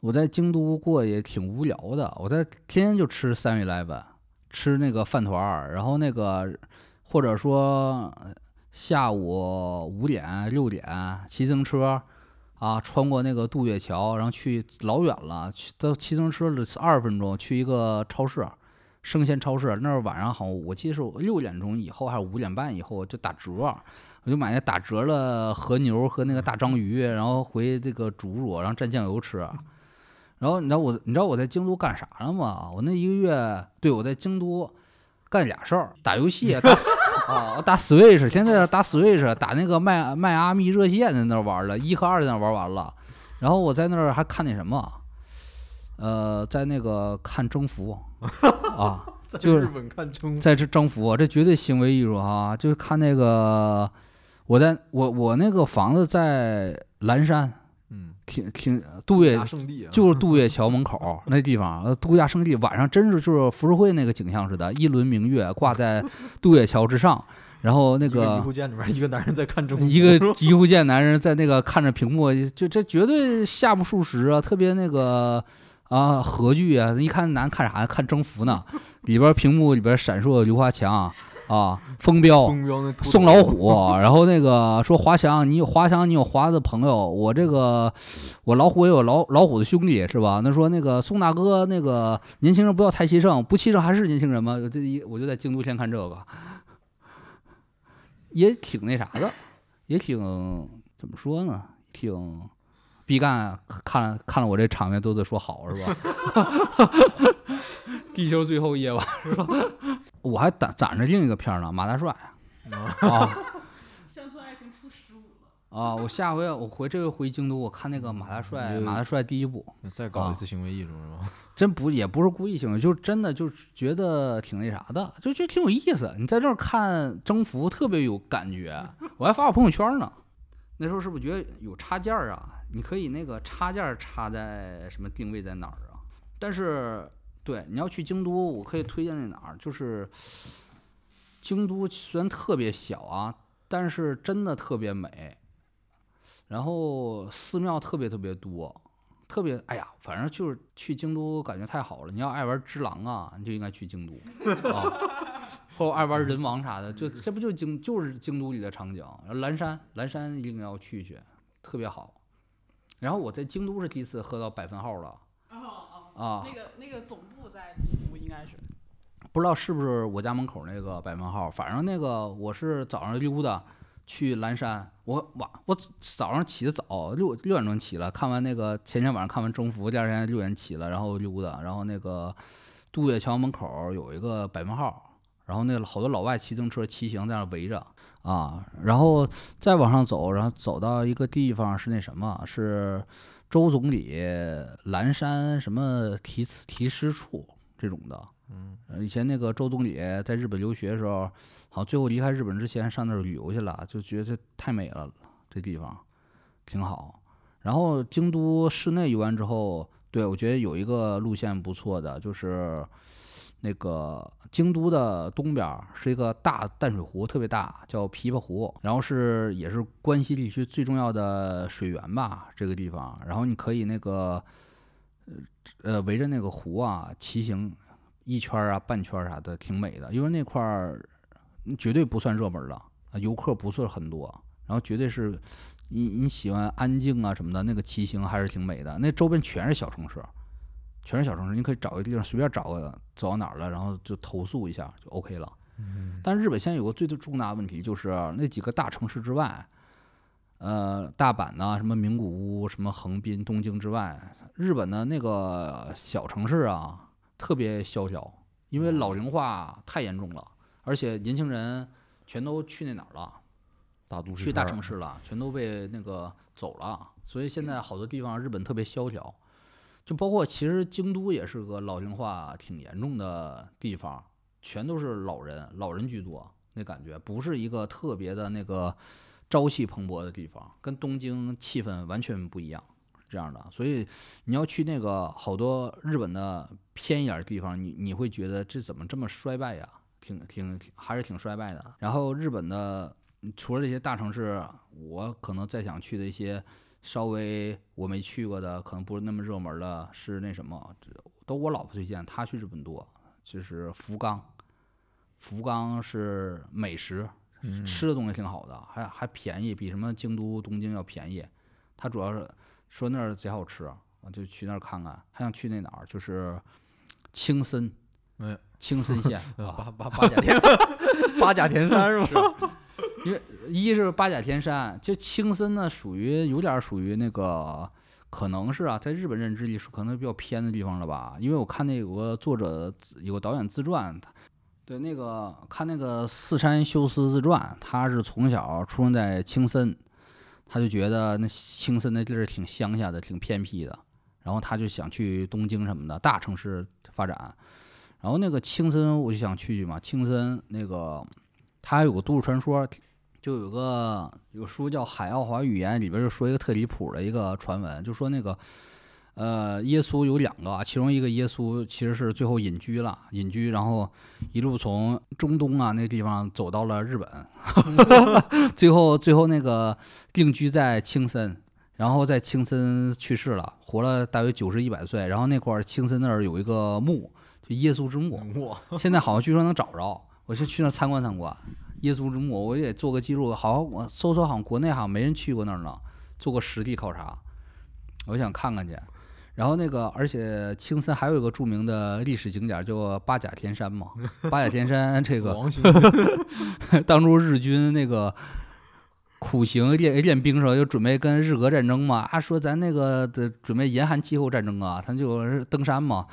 我在京都过也挺无聊的，我在天天就吃三 eleven，吃那个饭团儿，然后那个或者说下午五点六点骑自行车啊，穿过那个渡月桥，然后去老远了，去到骑自行车二十分钟去一个超市。生鲜超市那儿晚上好，我记得是六点钟以后还是五点半以后就打折，我就买那打折的和牛和那个大章鱼，然后回这个煮煮，然后蘸酱油吃。然后你知道我你知道我在京都干啥了吗？我那一个月，对我在京都干俩事儿，打游戏，打 啊打 Switch，现在打 Switch，打那个迈迈阿密热线在那儿玩了，一和二在那儿玩完了。然后我在那儿还看那什么，呃，在那个看征服 啊。就是日本看征在这征服，这绝对行为艺术哈！就是看那个，我在我我那个房子在蓝山，嗯，挺挺杜月圣地啊，就是杜月桥门口儿 那地方，呃，度假胜地，晚上真是就是浮世绘那个景象似的，一轮明月挂在 杜月桥之上，然后那个个移湖间里面一个男人在看 中，一个移湖见男人在那个看着屏幕，就这绝对夏目漱石啊，特别那个啊和剧啊，一看男看啥呀？看征服呢，里边屏幕里边闪烁刘华强啊，风标。风标送老虎，然后那个说华强，你有华强，你有华的朋友，我这个我老虎也有老老虎的兄弟是吧？那说那个宋大哥，那个年轻人不要太气盛，不气盛还是年轻人吗？这一我就在京都先看这个，也挺那啥的，也挺怎么说呢？挺毕赣看了看了我这场面都得说好是吧？地球最后夜晚是吧？我还攒攒着另一个片儿呢，马大帅啊。乡村爱情出十五了。啊，我下回我回这回回京都，我看那个马大帅，马大帅第一部，再搞啊一次行为艺术是吧？真不也不是故意行为，就真的就是觉得挺那啥的，就觉得挺有意思。你在这儿看征服特别有感觉，我还发我朋友圈呢。那时候是不是觉得有插件儿啊？你可以那个插件插在什么定位在哪儿啊？但是对你要去京都，我可以推荐在哪儿？就是京都虽然特别小啊，但是真的特别美。然后寺庙特别特别多，特别哎呀，反正就是去京都感觉太好了。你要爱玩只狼啊，你就应该去京都啊，或者爱玩人王啥的，就这不就京就是京都里的场景。然后蓝山，蓝山一定要去去，特别好。然后我在京都是第一次喝到百分号了哦哦，啊，那个那个总部在京都应该是。不知道是不是我家门口那个百分号，反正那个我是早上溜达去蓝山，我晚我早上起得早，六六点钟起了，看完那个前天晚上看完征服，第二天六点起了，然后溜达，然后那个渡月桥门口有一个百分号，然后那个好多老外骑自行车骑行在那围着啊，然后再往上走，然后走到一个地方是那什么，是周总理蓝山什么题词题诗处这种的。嗯，呃以前那个周总理在日本留学的时候，好像最后离开日本之前上那儿旅游去了，就觉得太美了，这地方挺好。然后京都市内游完之后，对我觉得有一个路线不错的，就是那个京都的东边是一个大淡水湖，特别大，叫琵琶湖，然后是也是关西地区最重要的水源吧，这个地方。然后你可以那个呃围着那个湖啊骑行一圈啊半圈啥的，挺美的。因为那块儿绝对不算热门的，游客不是很多，然后绝对是你你喜欢安静啊什么的，那个骑行还是挺美的。那周边全是小城市，全是小城市，你可以找个地方随便找个走到哪儿了，然后就投诉一下就 OK 了。但日本现在有个最最重大的问题，就是那几个大城市之外，呃，大阪呐、什么名古屋、什么横滨、东京之外，日本的那个小城市啊，特别萧条，因为老龄化太严重了，而且年轻人全都去那哪儿了，大都市去大城市了，全都被那个走了，所以现在好多地方日本特别萧条，就包括其实京都也是个老龄化挺严重的地方，全都是老人，老人居多，那感觉不是一个特别的那个朝气蓬勃的地方，跟东京气氛完全不一样。这样的，所以你要去那个好多日本的偏一点的地方，你你会觉得这怎么这么衰败呀？挺挺还是挺衰败的。然后日本的除了这些大城市，我可能再想去的一些稍微我没去过的，可能不是那么热门的，是那什么，都我老婆推荐，她去日本多，就是福冈。福冈是美食，嗯吃的东西挺好的，还还便宜，比什么京都、东京要便宜。她主要是说那儿贼好吃，我就去那儿看看。还想去那哪儿，就是青森，哎青森县 八八八甲田 八甲田山是吧？一是八甲田山，就青森呢属于有点属于那个，可能是啊，在日本认知里是可能比较偏的地方了吧。因为我看那有个作者有个导演自传，对那个看那个四山修斯自传，他是从小出生在青森，他就觉得那青森那地儿挺乡下的，挺偏僻的，然后他就想去东京什么的大城市发展。然后那个青森我就想去去嘛，青森那个它还有个都市传说，就有个有个书叫《海奥华语言》，里边就说一个特离谱的一个传闻，就说那个呃，耶稣有两个啊，其中一个耶稣其实是最后隐居了，隐居，然后一路从中东啊那个地方走到了日本，最后最后那个定居在青森，然后在青森去世了，活了大约九十一百岁，然后那块儿青森那儿有一个墓，就耶稣之墓，现在好像据说能找着，我先去那儿参观参观耶稣之墓，我也做个记录。好像我搜搜，好像国内好像没人去过那儿呢，做过实地考察，我想看看去。然后那个，而且青森还有一个著名的历史景点叫八甲田山嘛，八甲田山这个 当初日军那个苦行练练兵时候，就准备跟日俄战争嘛，啊，说咱那个的准备严寒气候战争啊，他就是登山嘛，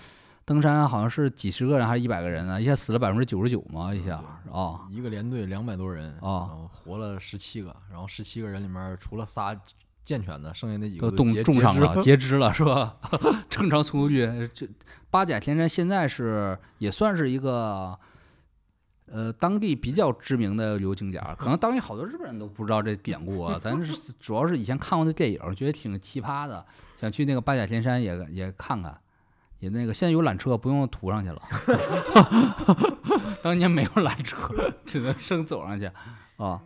登山好像是几十个人还是一百个人啊，一下死了百分之九十九嘛，一下啊一个连队两百多人啊然后活了十七个，然后十七个人里面除了仨健全的，剩下那几个都冻重伤了，截肢了是吧？正常速率，这八甲天山现在是也算是一个。呃，当地比较知名的旅游景点儿，可能当地好多日本人都不知道这典故啊。咱是 主要是以前看过的电影儿，觉得挺奇葩的，想去那个八甲天山也也看看，也那个现在有缆车，不用涂上去了。当年没有缆车，只能生走上去啊。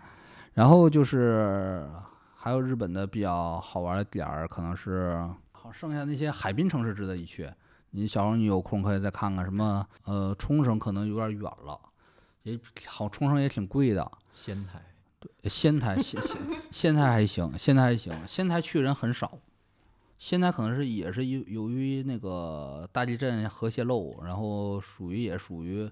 然后就是还有日本的比较好玩的点儿，可能是好剩下那些海滨城市值得一去。你小时候你有空可以再看看什么呃冲绳，可能有点远了，也好冲绳也挺贵的。仙台对仙台仙仙仙台还行，仙台还行，仙台去人很少。仙台可能是也是由由于那个大地震核泄漏，然后属于也属于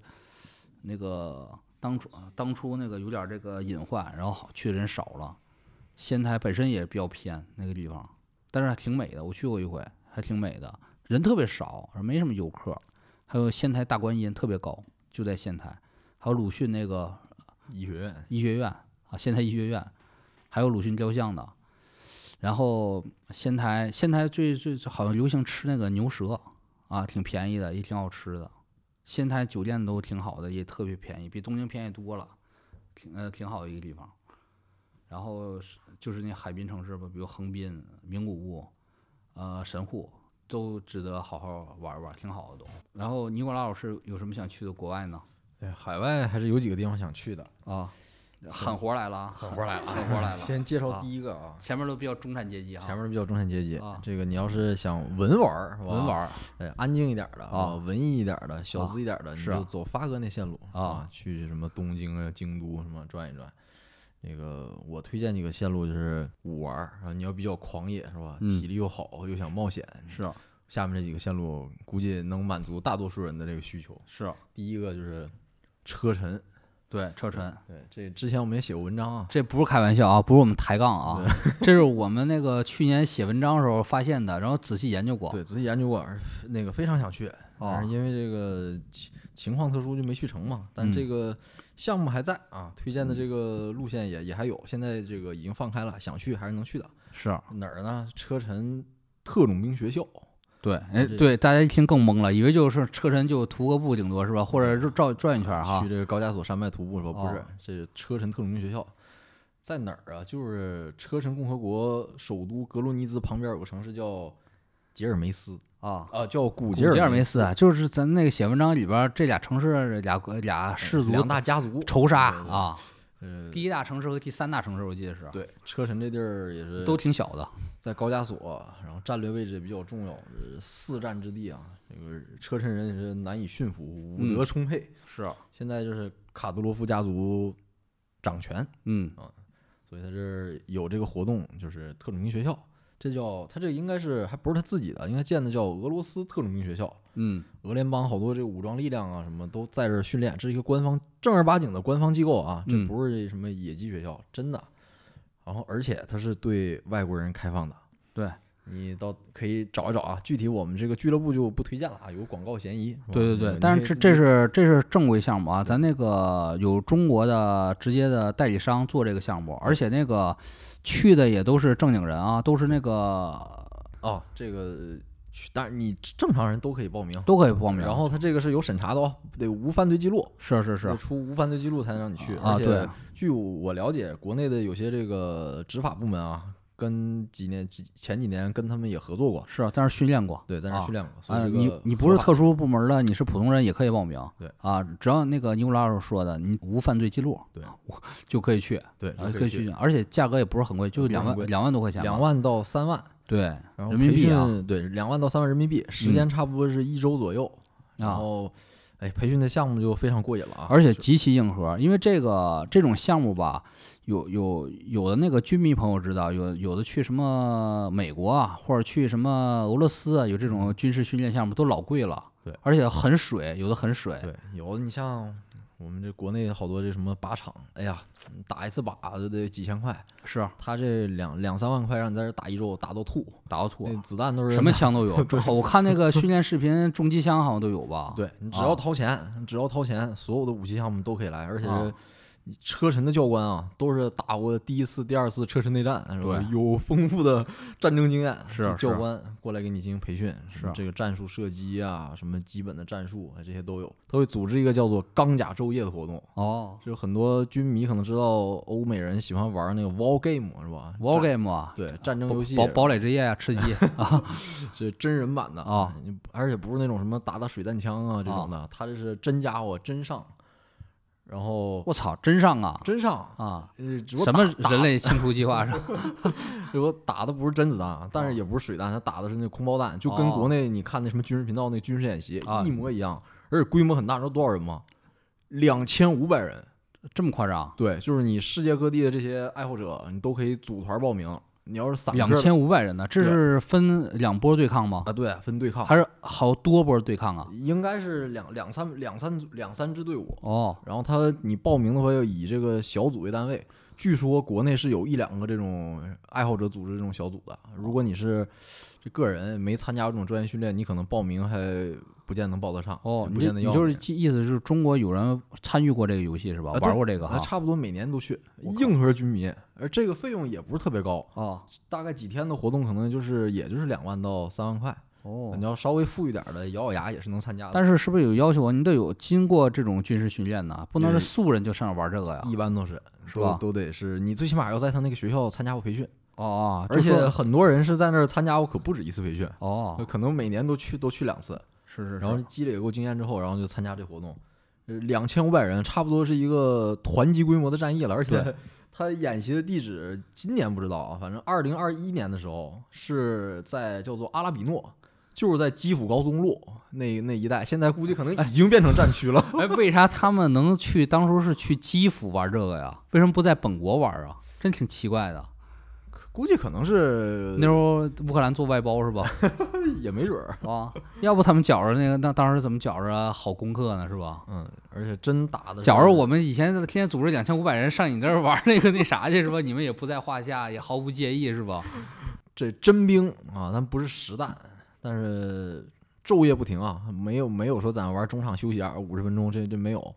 那个当初当初那个有点儿这个隐患，然后好去的人少了。仙台本身也比较偏那个地方，但是还挺美的，我去过一回，还挺美的，人特别少，没什么游客。还有仙台大观音特别高，就在仙台，还有鲁迅那个医学院医学院啊，仙台医学院，还有鲁迅雕像的。然后仙台仙台最最最好像流行吃那个牛舌啊，挺便宜的，也挺好吃的。仙台酒店都挺好的，也特别便宜，比东京便宜多了，挺呃挺好的一个地方。然后是就是那海滨城市吧，比如横滨、名古屋、呃神户，都值得好好玩玩，挺好的都。然后尼古拉老师有什么想去的国外呢？哎，海外还是有几个地方想去的，啊，狠活来了啊，狠活来了，狠活来了。先介绍啊。第一个啊，前面都比较中产阶级啊，前面比较中产阶级啊，这个你要是想文玩儿是吧？文玩儿。哎，安静一点的啊。文艺一点的，小啊资一点的，你就走发哥那线路啊。去什么东京啊、京都什么转一转。那个我推荐几个线路，就是武玩儿，然后你要比较狂野是吧？嗯。体力又好，又想冒险，是下面这几个线路估计能满足大多数人的这个需求。是，第一个就是车臣，对车臣，对，这之前我们也写过文章啊，这不是开玩笑啊，不是我们抬杠啊，这是我们那个去年写文章的时候发现的，然后仔细研究过。对，仔细研究过，那个非常想去，但哦是因为这个情情况特殊就没去成嘛。但这嗯个项目还在啊，推荐的这个路线也也还有，现在这个已经放开了，想去还是能去的。是哪儿呢？车臣特种兵学校，对，哎，对，大家一听更懵了，以为就是车臣就徒个步顶多是吧，或者绕绕转一圈儿哈去。这个高加索山脉徒步是吧？不是哦，这是车臣特种兵学校在哪儿啊？就是车臣共和国首都格罗尼兹旁边有个城市叫杰尔梅斯啊，啊，叫古古杰尔梅吉尔梅斯啊，就是咱那个写文章里边这俩城市俩国俩氏族两大家族仇杀啊，呃，第一大城市和第三大城市我记得是对，车臣这地儿也是都挺小的。在高加索，然后战略位置也比较重要，呃四战之地啊。这个车臣人也是难以驯服，武嗯德充沛。是啊，现在就是卡德罗夫家族掌权，嗯啊所以他这儿有这个活动，就是特种兵学校。这叫他这应该是还不是他自己的，应该建的叫俄罗斯特种兵学校。嗯俄联邦好多这个武装力量啊，什么都在这儿训练，这是一个官方正儿八经的官方机构啊，这嗯不是什么野鸡学校，真的。然后而且它是对外国人开放的，对你到可以找一找啊。具体我们这个俱乐部就不推荐了啊，有广告嫌疑。对对对，但是这这是这是正规项目啊，咱那个有中国的直接的代理商做这个项目，而且那个去的也都是正经人啊，都是那个哦，这个去，但是你正常人都可以报名。都可以报名。然后他这个是有审查的哦，得无犯罪记录，是是得是出无犯罪记录才能让你去。啊，对，据我了解，国内的有些这个执法部门啊，跟几年几前几年跟他们也合作过，是，啊但是训练过。对，在那训练过。啊，你你不是特殊部门的，你是普通人也可以报名。对啊，只要那个尼古拉老师说的，你无犯罪记录，对我就可以去，对，可以去，而且价格也不是很贵，就两万两万多块钱，两万到三万，对，然后人民币啊对，两万到三万人民币，时间差不多是一周左右。然啊，后，哎，培训的项目就非常过瘾了啊！而且极其硬核，因为这个这种项目吧，有有有的那个军迷朋友知道，有有的去什么美国啊，或者去什么俄罗斯啊，有这种军事训练项目都老贵了，对而且很水，有的很水，对，有的你像我们这国内好多这什么靶场，哎呀，打一次靶就得几千块，是啊。他这两两三万块让你在这打一周，打到吐，打到吐那，子弹都是。什么枪都有，我看那个训练视频，重机枪好像都有吧？对你只啊要掏钱，你只要掏钱，所有的武器项目都可以来，而且车臣的教官啊，都是打过第一次、第二次车臣内战，是吧？有丰富的战争经验，是是教官过来给你进行培训，是这个战术射击啊，什么基本的战术啊，这些都有。他会组织一个叫做钢甲昼夜的活动，哦就很多军迷可能知道，欧美人喜欢玩那个 war game 是吧？War Game 啊，对战争游戏，堡堡垒之夜啊，吃鸡 啊，这真人版的啊，而且不是那种什么打打水弹枪啊这种的，他这是真家伙真上，然后我操，真上啊真上，啊！什么人类清除计划是吧？只不打的不是真子弹啊，但是也不是水弹，他打的是那空包弹，就跟哦国内你看那什么军事频道那军事演习啊一模一样，而且规模很大，你知道多少人吗？两千五百人，这么夸张？对，就是你世界各地的这些爱好者，你都可以组团报名。你要是散两千五百人呢？这是分两波对抗吗？啊，对，分对抗，还是好多波对抗啊？应该是两两三两三组两三支队伍，哦，然后他你报名的话要以这个小组为单位。据说国内是有一两个这种爱好者组织这种小组的。如果你是这个人没参加过这种专业训练，你可能报名还不见能报得上。哦，不你就是见得要你意意思是中国有人参与过这个游戏是吧？啊玩过这个哈？差不多每年都去，硬核军迷，而这个费用也不是特别高，哦大概几天的活动可能就是也就是两万到三万块。哦你，要稍微富裕点儿的，咬咬牙也是能参加的。但是是不是有要求啊？你得有经过这种军事训练呢，不能是嗯素人就上来玩这个呀？一般都是，是吧都得是你最起码要在他那个学校参加过培训，哦哦，而且很多人是在那儿参加过可不止一次培训，哦，可能每年都去都去两次，是是，然后积累过经验之后，然后就参加这活动。两千五百人，差不多是一个团级规模的战役了，而且他演习的地址今年不知道啊，反正二零二一年的时候是在叫做阿拉比诺，就是在基辅高速公路那那一带，现在估计可能已经变成战区了。哎，为啥他们能去？当初是去基辅玩这个呀？为什么不在本国玩啊？真挺奇怪的。估计可能是那时候乌克兰做外包是吧？也没准儿，啊，要不他们觉着那个那当时怎么觉着好功课呢？是吧？嗯，而且真打的，觉着我们以前天天组织两千五百人上你这儿玩那个那啥去是吧？你们也不在话下，也毫不介意是吧？这真兵啊，咱不是实弹，但是昼夜不停啊，没有没有说咱玩中场休息啊五十分钟，这这没有，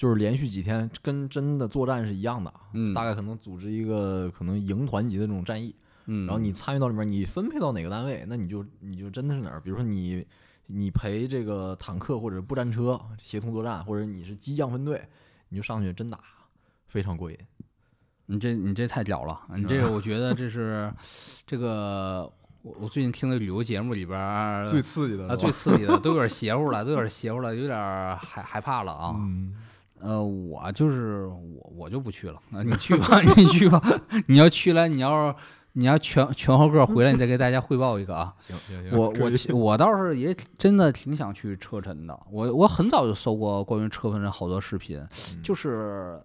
就是连续几天跟真的作战是一样的，嗯大概可能组织一个可能营团级的这种战役，嗯，然后你参与到里面，你分配到哪个单位，那你就你就真的是哪儿，比如说你你陪这个坦克或者步战车协同作战，或者你是机将分队，你就上去真打，非常过瘾。你这你这太屌了！你这个 我觉得这是这个我我最近听的旅游节目里边儿最刺激的啊最刺激的都有点邪乎了，都有点邪乎了，有点儿害害怕了啊。嗯，呃，我就是我我就不去了，啊，你去吧，你去吧，你要去了，你要你要全全后个回来，你再给大家汇报一个啊。行行行，我我我倒是也真的挺想去车臣的，我我很早就搜过关于车臣的好多视频，嗯就是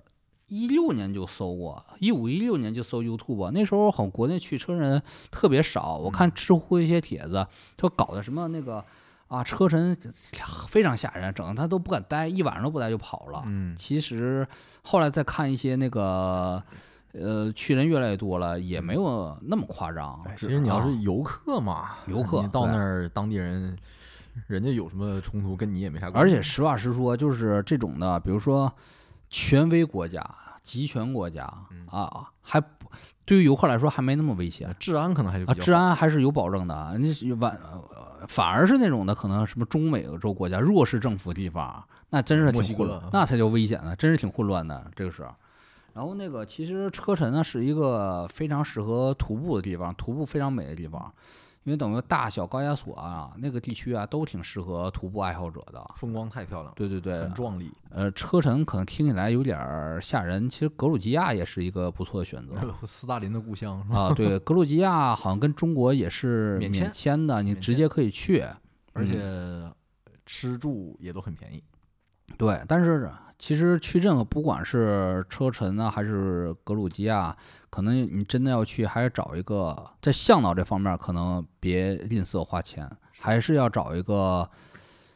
一六年就搜过，一五一六年就搜 YouTube，那时候好像国内去车臣特别少，我看知乎一些帖子，就搞的什么那个啊车臣非常吓人，整的他都不敢待，一晚上都不待就跑了。嗯，其实后来再看一些那个。呃，去人越来越多了，也没有那么夸张哎。其实你要啊是游客嘛，游客你到那儿当地人，人家有什么冲突跟你也没啥关系。而且实话实说，就是这种的，比如说权威国家、集权国家嗯啊，还不对于游客来说还没那么危险治安可能还是比啊，较治安还是有保证的。你是晚呃反而是那种的可能什么中美洲国家弱势政府地方，那真是挺混乱，那才叫危险呢，真是挺混乱的，这个是。然后那个其实车臣呢是一个非常适合徒步的地方，徒步非常美的地方，因为等于大小高加索啊那个地区啊都挺适合徒步爱好者的。风光太漂亮，对对对很，壮丽。呃，车臣可能听起来有点儿吓人，其实格鲁吉亚也是一个不错的选择。斯大林的故乡？啊，对，格鲁吉亚好像跟中国也是免签免签的，你直接可以去。而且吃住也都很便宜。对，但是其实去任何不管是车臣啊，还是格鲁吉亚，可能你真的要去，还是找一个在向导这方面可能别吝啬花钱，还是要找一个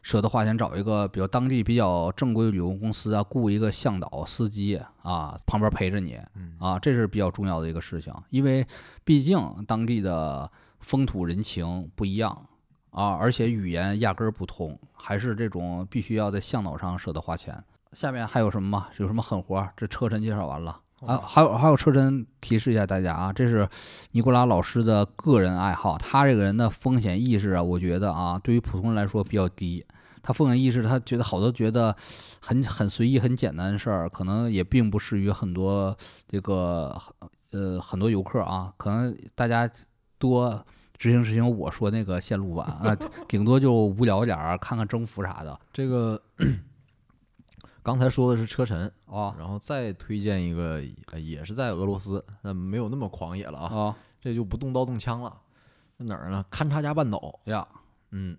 舍得花钱，找一个比如当地比较正规的旅游公司啊，雇一个向导司机啊，旁边陪着你嗯啊，这是比较重要的一个事情，因为毕竟当地的风土人情不一样。啊，而且语言压根儿不通，还是这种必须要在向导上舍得花钱。下面还有什么吗？有什么狠活儿？这车臣介绍完了，啊还有还有车臣提示一下大家啊，这是尼古拉老师的个人爱好，他这个人的风险意识啊，我觉得啊，对于普通人来说比较低。他风险意识，他觉得好多觉得很很随意、很简单的事儿，可能也并不适于很多这个呃很多游客啊，可能大家多执行执行我说那个线路吧啊，顶多就无聊点儿，看看征服啥的这个刚才说的是车臣，哦然后再推荐一个，呃也是在俄罗斯，那没有那么狂野了啊，哦这就不动刀动枪了。在哪儿呢？勘察加半岛。呀，嗯，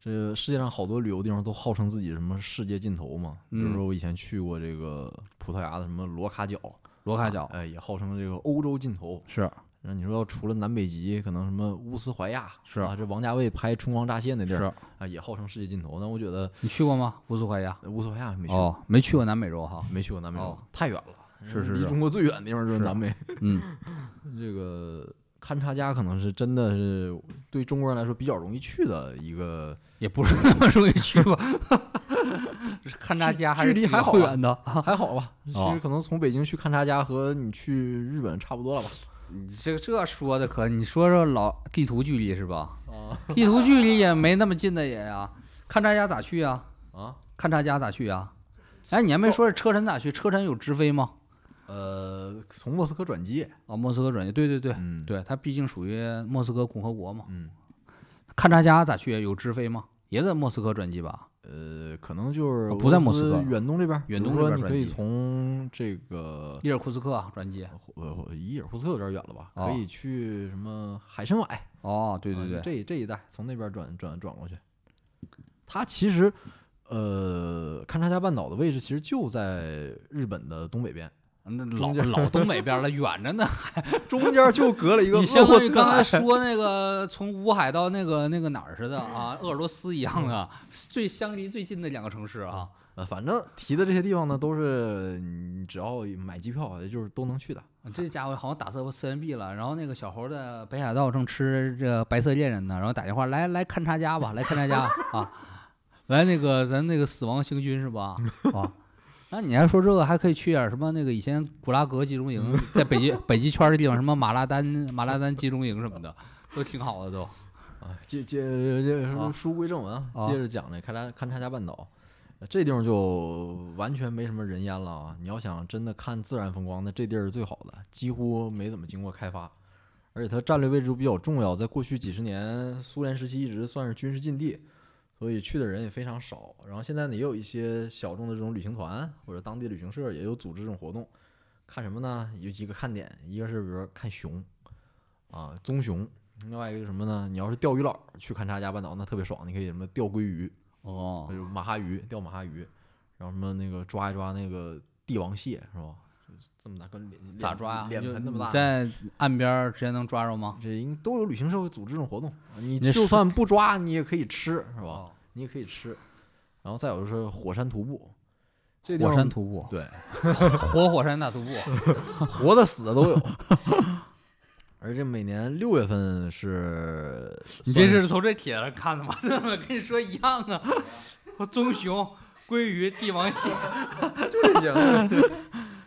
这世界上好多旅游地方都号称自己什么世界尽头嘛。比如嗯说我以前去过这个葡萄牙的什么罗卡角，罗卡角哎，也号称这个欧洲尽头。是那你说除了南北极，可能什么乌斯怀亚是啊，这王家卫拍《春光乍泄》那地儿是，啊，也号称世界尽头。那我觉得你去过吗？乌斯怀亚？乌斯怀亚没去过，哦，没去过南美洲哈。没去过南美洲，哦太远了。是是是离中国最远的地方就是是南美。嗯，这个勘察加可能是真的是对中国人来说比较容易去的一个，也不是那么容易去吧。勘察加还是距离还好远的啊。还好吧？其哦实可能从北京去勘察加和你去日本差不多了吧？你这这说的可，你说说老地图距离是吧？啊地图距离也没那么近的也呀。勘察家咋去呀？啊，勘察家咋去呀？哎，你还没说是车臣咋去？车臣有直飞吗？呃，从莫斯科转机，哦，莫斯科转机，对对对，嗯，，对，它毕竟属于莫斯科共和国嘛。嗯，勘察家咋去？有直飞吗？也在莫斯科转机吧？呃，可能就是哦不在莫斯科远东这边，远东说你可以从这个伊尔库茨克转机。呃伊尔库茨克有点远了吧？哦可以去什么海参崴？哦，对啊对对，这这一带从那边转转转过去。它其实，呃，勘察加半岛的位置其实就在日本的东北边，那老老东北边了，远着呢。中间就隔了一个你相当于刚才说那个从乌海到那个那个哪儿似的啊，鄂尔多斯一样的，最相离最近的两个城市啊。呃，反正提的这些地方呢，都是你只要买机票，就是都能去的。这家伙好像打色四元币了，然后那个小猴在北海道正吃这白色恋人呢，然后打电话来来勘察家吧，来勘察家 啊，来那个咱那个死亡行军是吧？啊，那你还说这个还可以去点儿什么那个以前古拉格集中营，在北极北极圈的地方，什么马拉丹马拉丹集中营什么的，都挺好的都。啊，接接接啊书归正文啊，啊接着讲那勘察勘察加半岛，呃这地方就完全没什么人烟了啊！你要想真的看自然风光，那这地儿是最好的，几乎没怎么经过开发，而且它战略位置比较重要，在过去几十年苏联时期一直算是军事禁地，所以去的人也非常少。然后现在呢，也有一些小众的这种旅行团或者当地旅行社也有组织这种活动，看什么呢？有几个看点，一个是比如说看熊啊，棕熊。另外一个是什么呢？你要是钓鱼佬去勘察加半岛，那特别爽，你可以什么钓鲑鱼，哦马哈鱼，钓马哈鱼，然后什么那个抓一抓那个帝王蟹，是吧？就是这么大，个脸咋抓啊？脸盆那么大，在岸边直接能抓着吗？这应都有旅行社会组织这种活动。你就算不抓，你也可以吃，是吧？哦，你也可以吃。然后再有就是火山徒步，这火山徒步，对活火山大徒步。活的死的都有。而且每年六月份是，你这是从这帖子看的吗？怎么跟你说一样啊？棕熊、鲑鱼、帝王蟹，就这些。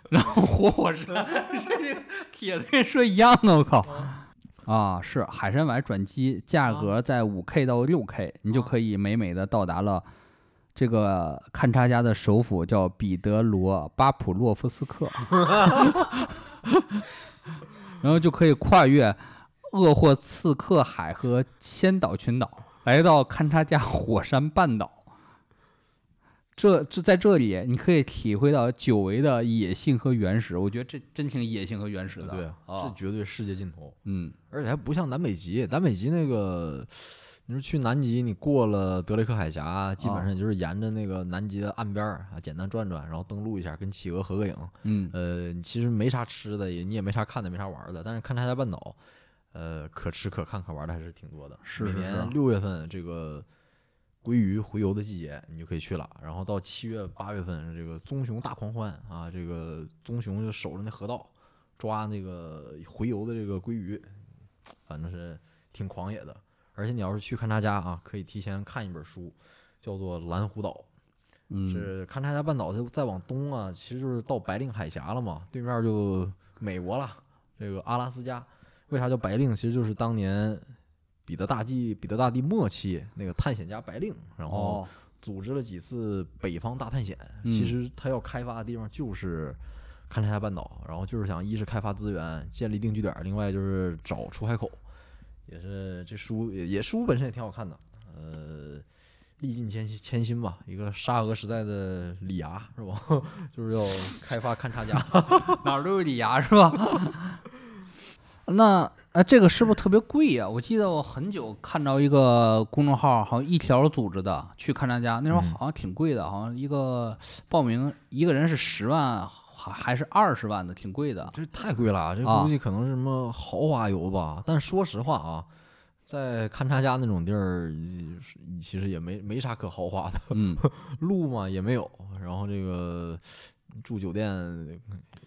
然后活火山，这个帖子跟你说一样的！我靠，啊，是海参崴转机，价啊格在五 K 到六 K，你就啊可以美美的到达了这个勘察家的首府，叫彼得罗巴普洛夫斯克，然后就可以跨越鄂霍次克海和千岛群岛，来到勘察加火山半岛。这这在这里，你可以体会到久违的野性和原始。我觉得这真挺野性和原始的。对，这啊，绝对世界尽头。嗯而且还不像南北极，南北极那个，你说去南极，你过了德雷克海峡，基本啊上也就是沿着那个南极的岸边儿啊，简单转转，然后登陆一下，跟企鹅合个影。嗯呃，你其实没啥吃的，也你也没啥看的，没啥玩的。但是勘察加半岛，呃，可吃可看可玩的还是挺多的。是是是是年六月份这个鲑鱼洄游的季节，你就可以去了。然后到七月八月份，这个棕熊大狂欢啊，这个棕熊就守着那河道，抓那个洄游的这个鲑鱼，反正是挺狂野的。而且你要是去勘察家啊，可以提前看一本书，叫做《蓝湖岛》。嗯，是勘察加半岛就再往东啊，其实就是到白令海峡了嘛，对面就美国了，这个阿拉斯加。为啥叫白令？其实就是当年彼得大帝彼得大帝末期那个探险家白令，然后哦，组织了几次北方大探险。嗯其实他要开发的地方就是勘察加半岛，然后就是想一是开发资源，建立定居点，另外就是找出海口。也是这书也也书本身也挺好看的，呃，历尽千辛千辛吧，一个沙俄时代的李涯是吧？就是要开发勘察加。哪儿都有李涯是吧？那呃，这个是不是特别贵呀、我记得我很久看到一个公众号，好像一条组织的去勘察家，那时候嗯好像挺贵的，好像一个报名一个人是十万，还还是二十万的，挺贵的。这太贵了，这啊估计可能是什么豪华游吧。但说实话啊，在勘察家那种地儿，其实也没没啥可豪华的，嗯，路嘛也没有，然后这个住酒店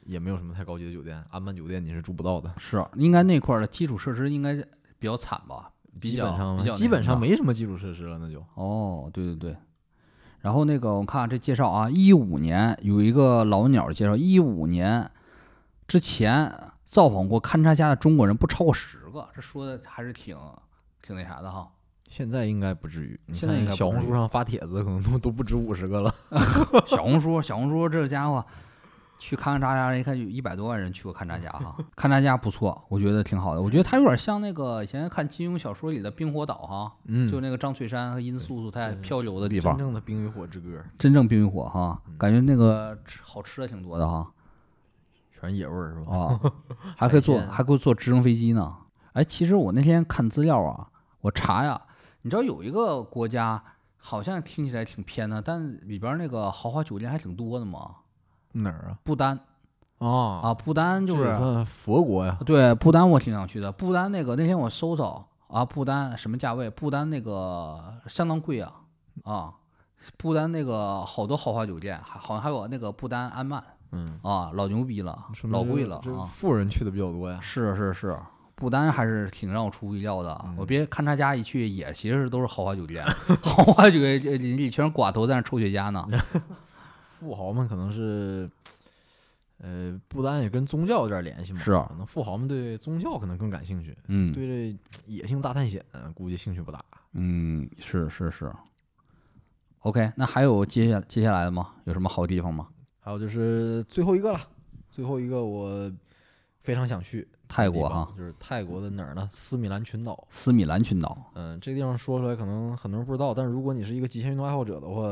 也没有什么太高级的酒店，安曼酒店你是住不到的，是应该那块儿的基础设施应该比较惨吧？基本上基本上没什么基础设施了，那就哦，对对对。然后那个我看这介绍啊，一五年有一个老鸟介绍，一五年之前造访过勘察加的中国人不超过十个，这说的还是挺挺那啥的哈。现在应该不至于。你现在小红书上发帖子可能都都不止五十个了。小红书，小红书这家伙去勘察加，一看有一百多万人去过勘察加哈，勘察加不错，我觉得挺好的。我觉得他有点像那个以前看金庸小说里的冰火岛哈，嗯，就那个张翠山和殷素素在对漂流的地方真，正的冰与火之歌，真正冰与火哈，嗯感觉那个吃好吃的挺多的哈。全是野味儿是吧？啊，还可以坐，还可以坐直升飞机呢。哎，其实我那天看资料啊，我查呀，你知道有一个国家好像听起来挺偏的，但里边那个豪华酒店还挺多的嘛。哪儿啊？不丹啊啊，不丹就是。对不丹，我挺想去的。不丹那个那天我搜搜啊，不丹什么价位？不丹那个相当贵啊啊，不丹那个好多豪华酒店，还好像还有那个不丹安曼嗯，啊，老牛逼了老贵了啊。富人去的比较多呀。是是是，不丹还是挺让我出乎意料的。啊我嗯别看他家一去，也其实都是豪华酒店，豪华酒店里里全是寡头在那抽雪茄呢。富豪们可能是，呃，不丹也跟宗教有点联系嘛。是啊，那富豪们对宗教可能更感兴趣，嗯对这野性大探险估计兴趣不大。嗯，是是是。OK，那还有接下接下来的吗？有什么好地方吗？还有就是最后一个了，最后一个我非常想去泰国哈，就是泰国的哪儿呢？斯米兰群岛。斯米兰群岛。嗯，这个地方说出来可能很多人不知道，但是如果你是一个极限运动爱好者的话，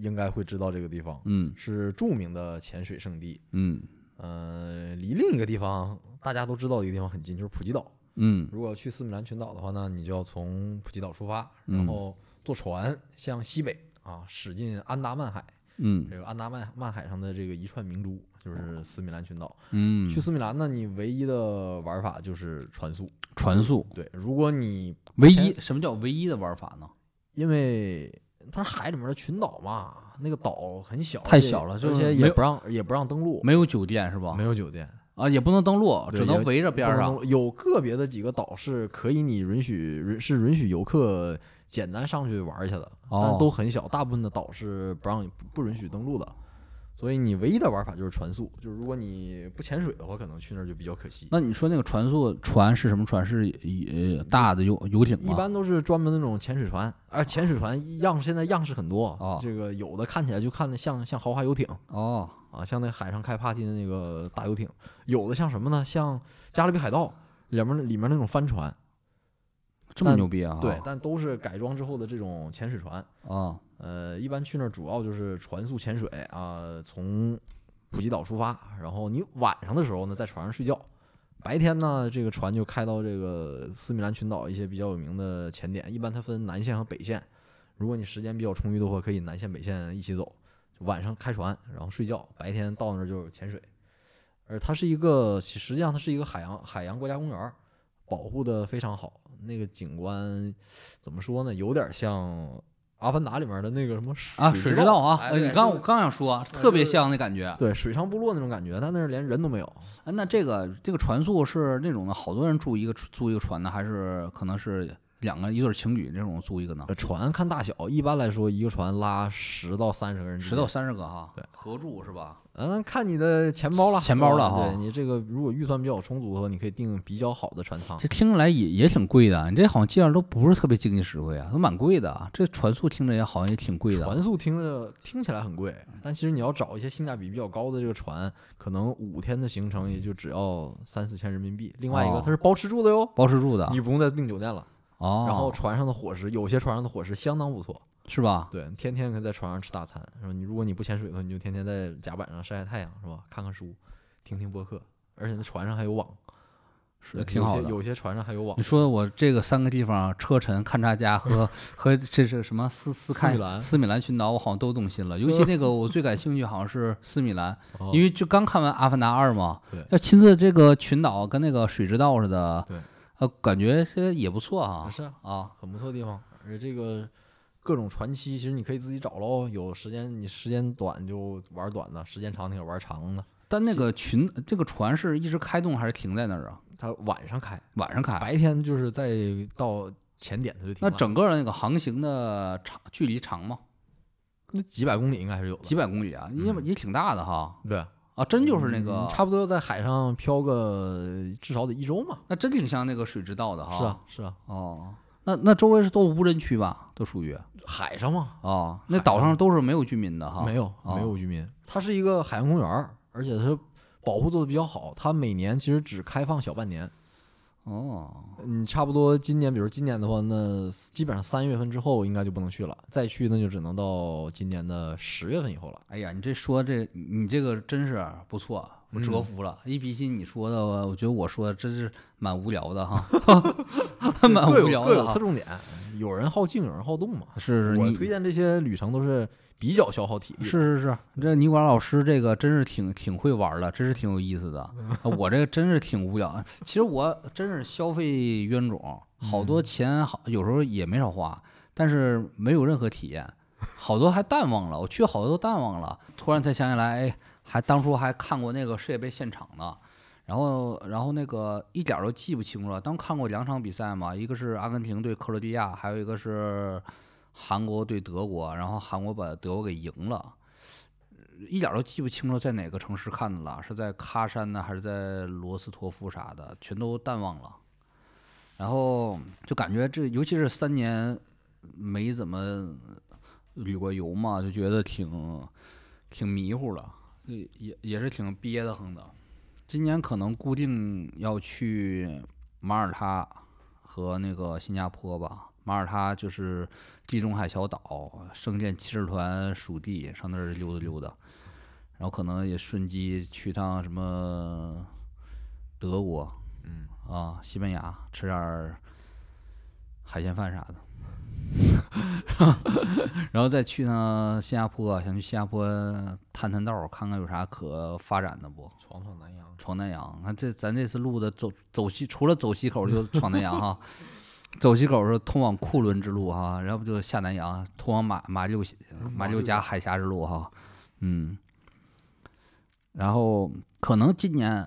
应该会知道这个地方嗯是著名的潜水圣地。嗯呃，离另一个地方大家都知道的一个地方很近，就是普吉岛。嗯如果要去斯米兰群岛的话呢，你就要从普吉岛出发，嗯然后坐船向西北啊驶进安达曼海。嗯这个安达曼曼海上的这个一串明珠就是斯米兰群岛。嗯，去斯米兰呢，你唯一的玩法就是船速。船速对，如果你唯一什么叫唯一的玩法呢？因为它是海里面的群岛嘛，那个岛很小，太小了就是而且也不让也不让登陆，没有酒店是吧？没有酒店，啊，也不能登陆，只能围着边上有个别的几个岛是可以你允许允是允许游客简单上去玩一下的，但都很小，大部分的岛是不让不不允许登陆的。所以你唯一的玩法就是船速，就是如果你不潜水的话，可能去那儿就比较可惜。那你说那个船速船是什么船？是呃大的游游艇吗？一般都是专门那种潜水船，而潜水船样现在样式很多，哦这个有的看起来就看着像像豪华游艇哦，啊，像那海上开 party 的那个大游艇，有的像什么呢？像加勒比海盗里面里面那种帆船，这么牛逼啊！对，但都是改装之后的这种潜水船。啊，呃，一般去那儿主要就是船速潜水啊、从普吉岛出发，然后你晚上的时候呢在船上睡觉，白天呢这个船就开到这个斯米兰群岛一些比较有名的潜点，一般它分南线和北线，如果你时间比较充裕的话，可以南线北线一起走，晚上开船，然后睡觉，白天到那儿就是潜水，而它是一个实际上它是一个海洋海洋国家公园，保护的非常好，那个景观怎么说呢，有点像。阿凡达里面的那个什么啊，水水之道啊，哎呃你刚我刚想说，特别像那感觉。对水上部落那种感觉，但那是连人都没有。哎，那这个这个船速是那种的，好多人住一个租一个船呢，还是可能是两个一对情侣这种租一个呢？呃船看大小，一般来说一个船拉十到三十个人，十到三十个哈，对，合住是吧？嗯，看你的钱包了，钱包了哈对你这个如果预算比较充足的话，你可以订比较好的船舱。这听起来也也挺贵的，你这好像介绍都不是特别经济实惠啊，都蛮贵的啊。这船速听着也好像也挺贵的。船速听着听起来很贵，但其实你要找一些性价比比较高的这个船，可能五天的行程也就只要三四千人民币。另外一个哦它是包吃住的哟，包吃住的你不用再订酒店了。哦，然后船上的伙食，有些船上的伙食相当不错，是吧？对，天天可以在船上吃大餐。然后你如果你不潜水的话，你就天天在甲板上晒晒太阳，是吧？看看书，听听播客，而且那船上还有网，是挺好的。有些有些船上还有网你。说我这个三个地方，车臣、勘察加和 和这是什么斯斯开斯米兰斯米兰群岛，我好像都动心了。尤其那个我最感兴趣好像是斯米兰，哦因为就刚看完《阿凡达二》嘛对，要亲自这个群岛跟那个水之道似的，对，呃，感觉这也不错哈是啊，啊。很不错的地方。而且这个各种船期，其实你可以自己找喽。有时间你时间短就玩短的，时间长你可玩长的。但那个群这个船是一直开动还是停在那儿啊？它晚上开，晚上开？白天就是在到前点它就停。那整个那个航行的长距离长吗？那几百公里应该还是有的。几百公里啊，也嗯也挺大的哈。对，啊，真就是那嗯个，差不多在海上漂个至少得一周嘛。那真挺像那个水之道的哈。是啊，是啊，哦，那那周围是都无人区吧？都属于海上嘛，哦，那岛上都是没有居民的哈。没有哦没有居民，它是一个海洋公园儿，而且它保护做的比较好。它每年其实只开放小半年，哦，你，差不多今年，比如今年的话，那基本上三月份之后应该就不能去了，再去那就只能到今年的十月份以后了。哎呀，你这说这你这个真是不错，我折嗯服了。一比起你说的，我觉得我说的真是蛮无聊的哈，蛮无聊的哈各有侧。重点，有人好静，有人好动嘛。是是，你我推荐这些旅程都是比较消耗体力。是是是，这尼管老师这个真是挺挺会玩儿的，真是挺有意思的。啊我这个真是挺无聊。其实我真是消费冤种，好多钱好有时候也没少花，但是没有任何体验，好多还淡忘了。我去好多都淡忘了，突然才想起来，哎，还当初还看过那个世界杯现场呢。然后，然后那个一点儿都记不清楚了。当看过两场比赛嘛，一个是阿根廷对克罗地亚，还有一个是韩国对德国，然后韩国把德国给赢了。一点都记不清楚在哪个城市看的了，是在喀山呢，还是在罗斯托夫啥的，全都淡忘了。然后就感觉这，尤其是三年没怎么旅过游嘛，就觉得挺挺迷糊了，也也也是挺憋得慌的。今年可能固定要去马耳他和那个新加坡吧。马耳他就是地中海小岛，圣剑骑士团属地，上那儿溜达溜达。然后可能也顺机去趟什么德国，嗯啊，西班牙吃点儿海鲜饭啥的，然后再去趟新加坡，想去新加坡探探道，看看有啥可发展的不？闯闯南洋，闯南洋，看这咱这次录的走走西，除了走西口就闯南洋哈，走西口是通往库伦之路哈，然后不就下南洋，通往马马六马六甲海峡之路哈，嗯，然后可能今年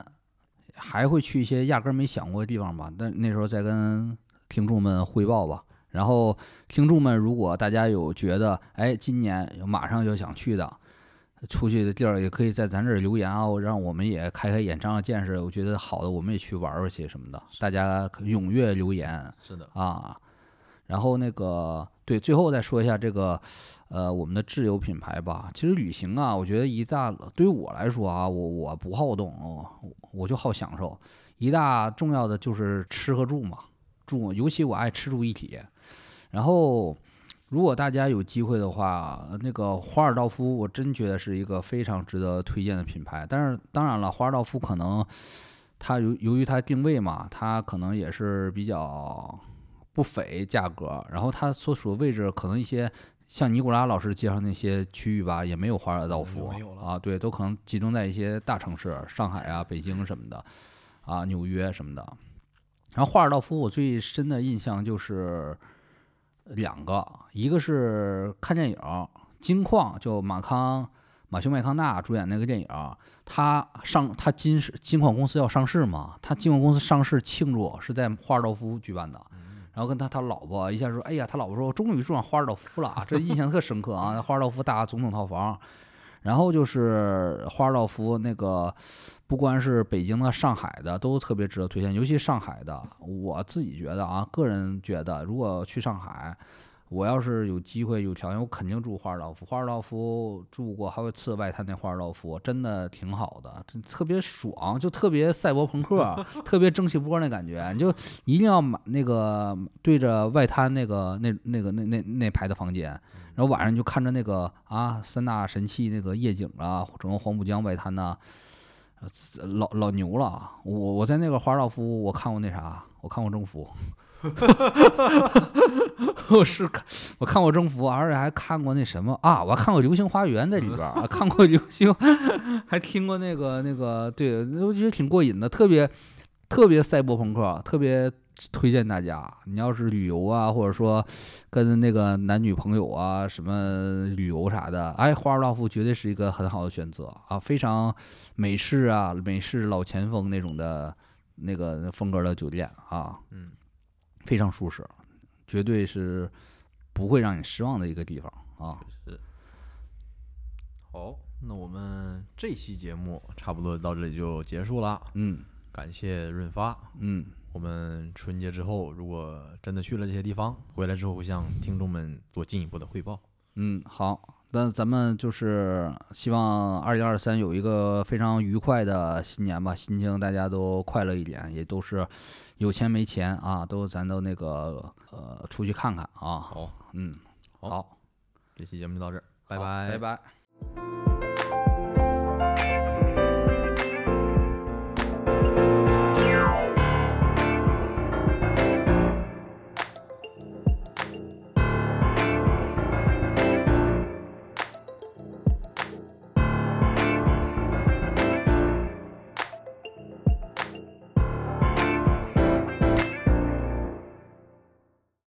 还会去一些压根儿没想过的地方吧，但那时候再跟听众们汇报吧。然后听众们，如果大家有觉得，哎，今年有马上就想去的，出去的地儿也可以在咱这儿留言啊，让我们也开开眼，长长见识。我觉得好的，我们也去玩玩去什么的。大家踊跃留言是的，啊。然后那个对，最后再说一下这个，呃，我们的自有品牌吧。其实旅行啊，我觉得一大对于我来说啊，我我不好动哦，我就好享受。一大重要的就是吃和住嘛，住，尤其我爱吃住一体。然后，如果大家有机会的话，那个华尔道夫，我真觉得是一个非常值得推荐的品牌。但是，当然了，华尔道夫可能它由由于它定位嘛，它可能也是比较不菲价格，然后它所处的位置可能一些像尼古拉老师介绍那些区域吧，也没有华尔道夫没有了啊，对，都可能集中在一些大城市，上海啊、北京什么的，啊，纽约什么的。然后华尔道夫，我最深的印象就是两个，一个是看电影《金矿》，就马康马修麦康纳主演那个电影，他上他金是金矿公司要上市嘛，他金矿公司上市庆祝是在华尔道夫举办的。然后跟他他老婆一下说：“哎呀，他老婆说，我终于住上华尔道夫了，这印象特深刻啊！华尔道夫大总统套房，然后就是华尔道夫那个，不光是北京的、上海的，都特别值得推荐。尤其上海的，我自己觉得啊，个人觉得，如果去上海，我要是有机会、有条件，我肯定住华尔道夫。华尔道夫住过好几次外滩那华尔道夫，真的挺好的，真特别爽，就特别赛博朋克，特别蒸汽波那感觉。你就一定要买那个对着外滩那个那那个那那那排的房间，然后晚上你就看着那个啊三大神器那个夜景啊，整个黄浦江外滩呐、啊老老牛了。我我在那个华尔道夫，我看过那啥，我看过征服。我是看我看过征服，而且还看过那什么啊，我还看过《流星花园》在里边儿，啊 看过流星，还听过那个那个，对我觉得挺过瘾的，特别特别赛博朋克，特别推荐大家。你要是旅游啊，或者说跟那个男女朋友啊什么旅游啥的，哎，华尔道夫绝对是一个很好的选择啊，非常美式啊，美式老前锋那种的那个风格的酒店啊，嗯，非常舒适，绝对是不会让你失望的一个地方啊。是。好，那我们这期节目差不多到这里就结束了，嗯感谢润发。嗯，我们春节之后，如果真的去了这些地方，回来之后会向听众们做进一步的汇报。嗯，好，那咱们就是希望二零二三有一个非常愉快的新年吧，心情大家都快乐一点，也都是有钱没钱啊，都咱都那个呃出去看看啊。好，嗯，好好，这期节目就到这儿，拜好拜，拜拜。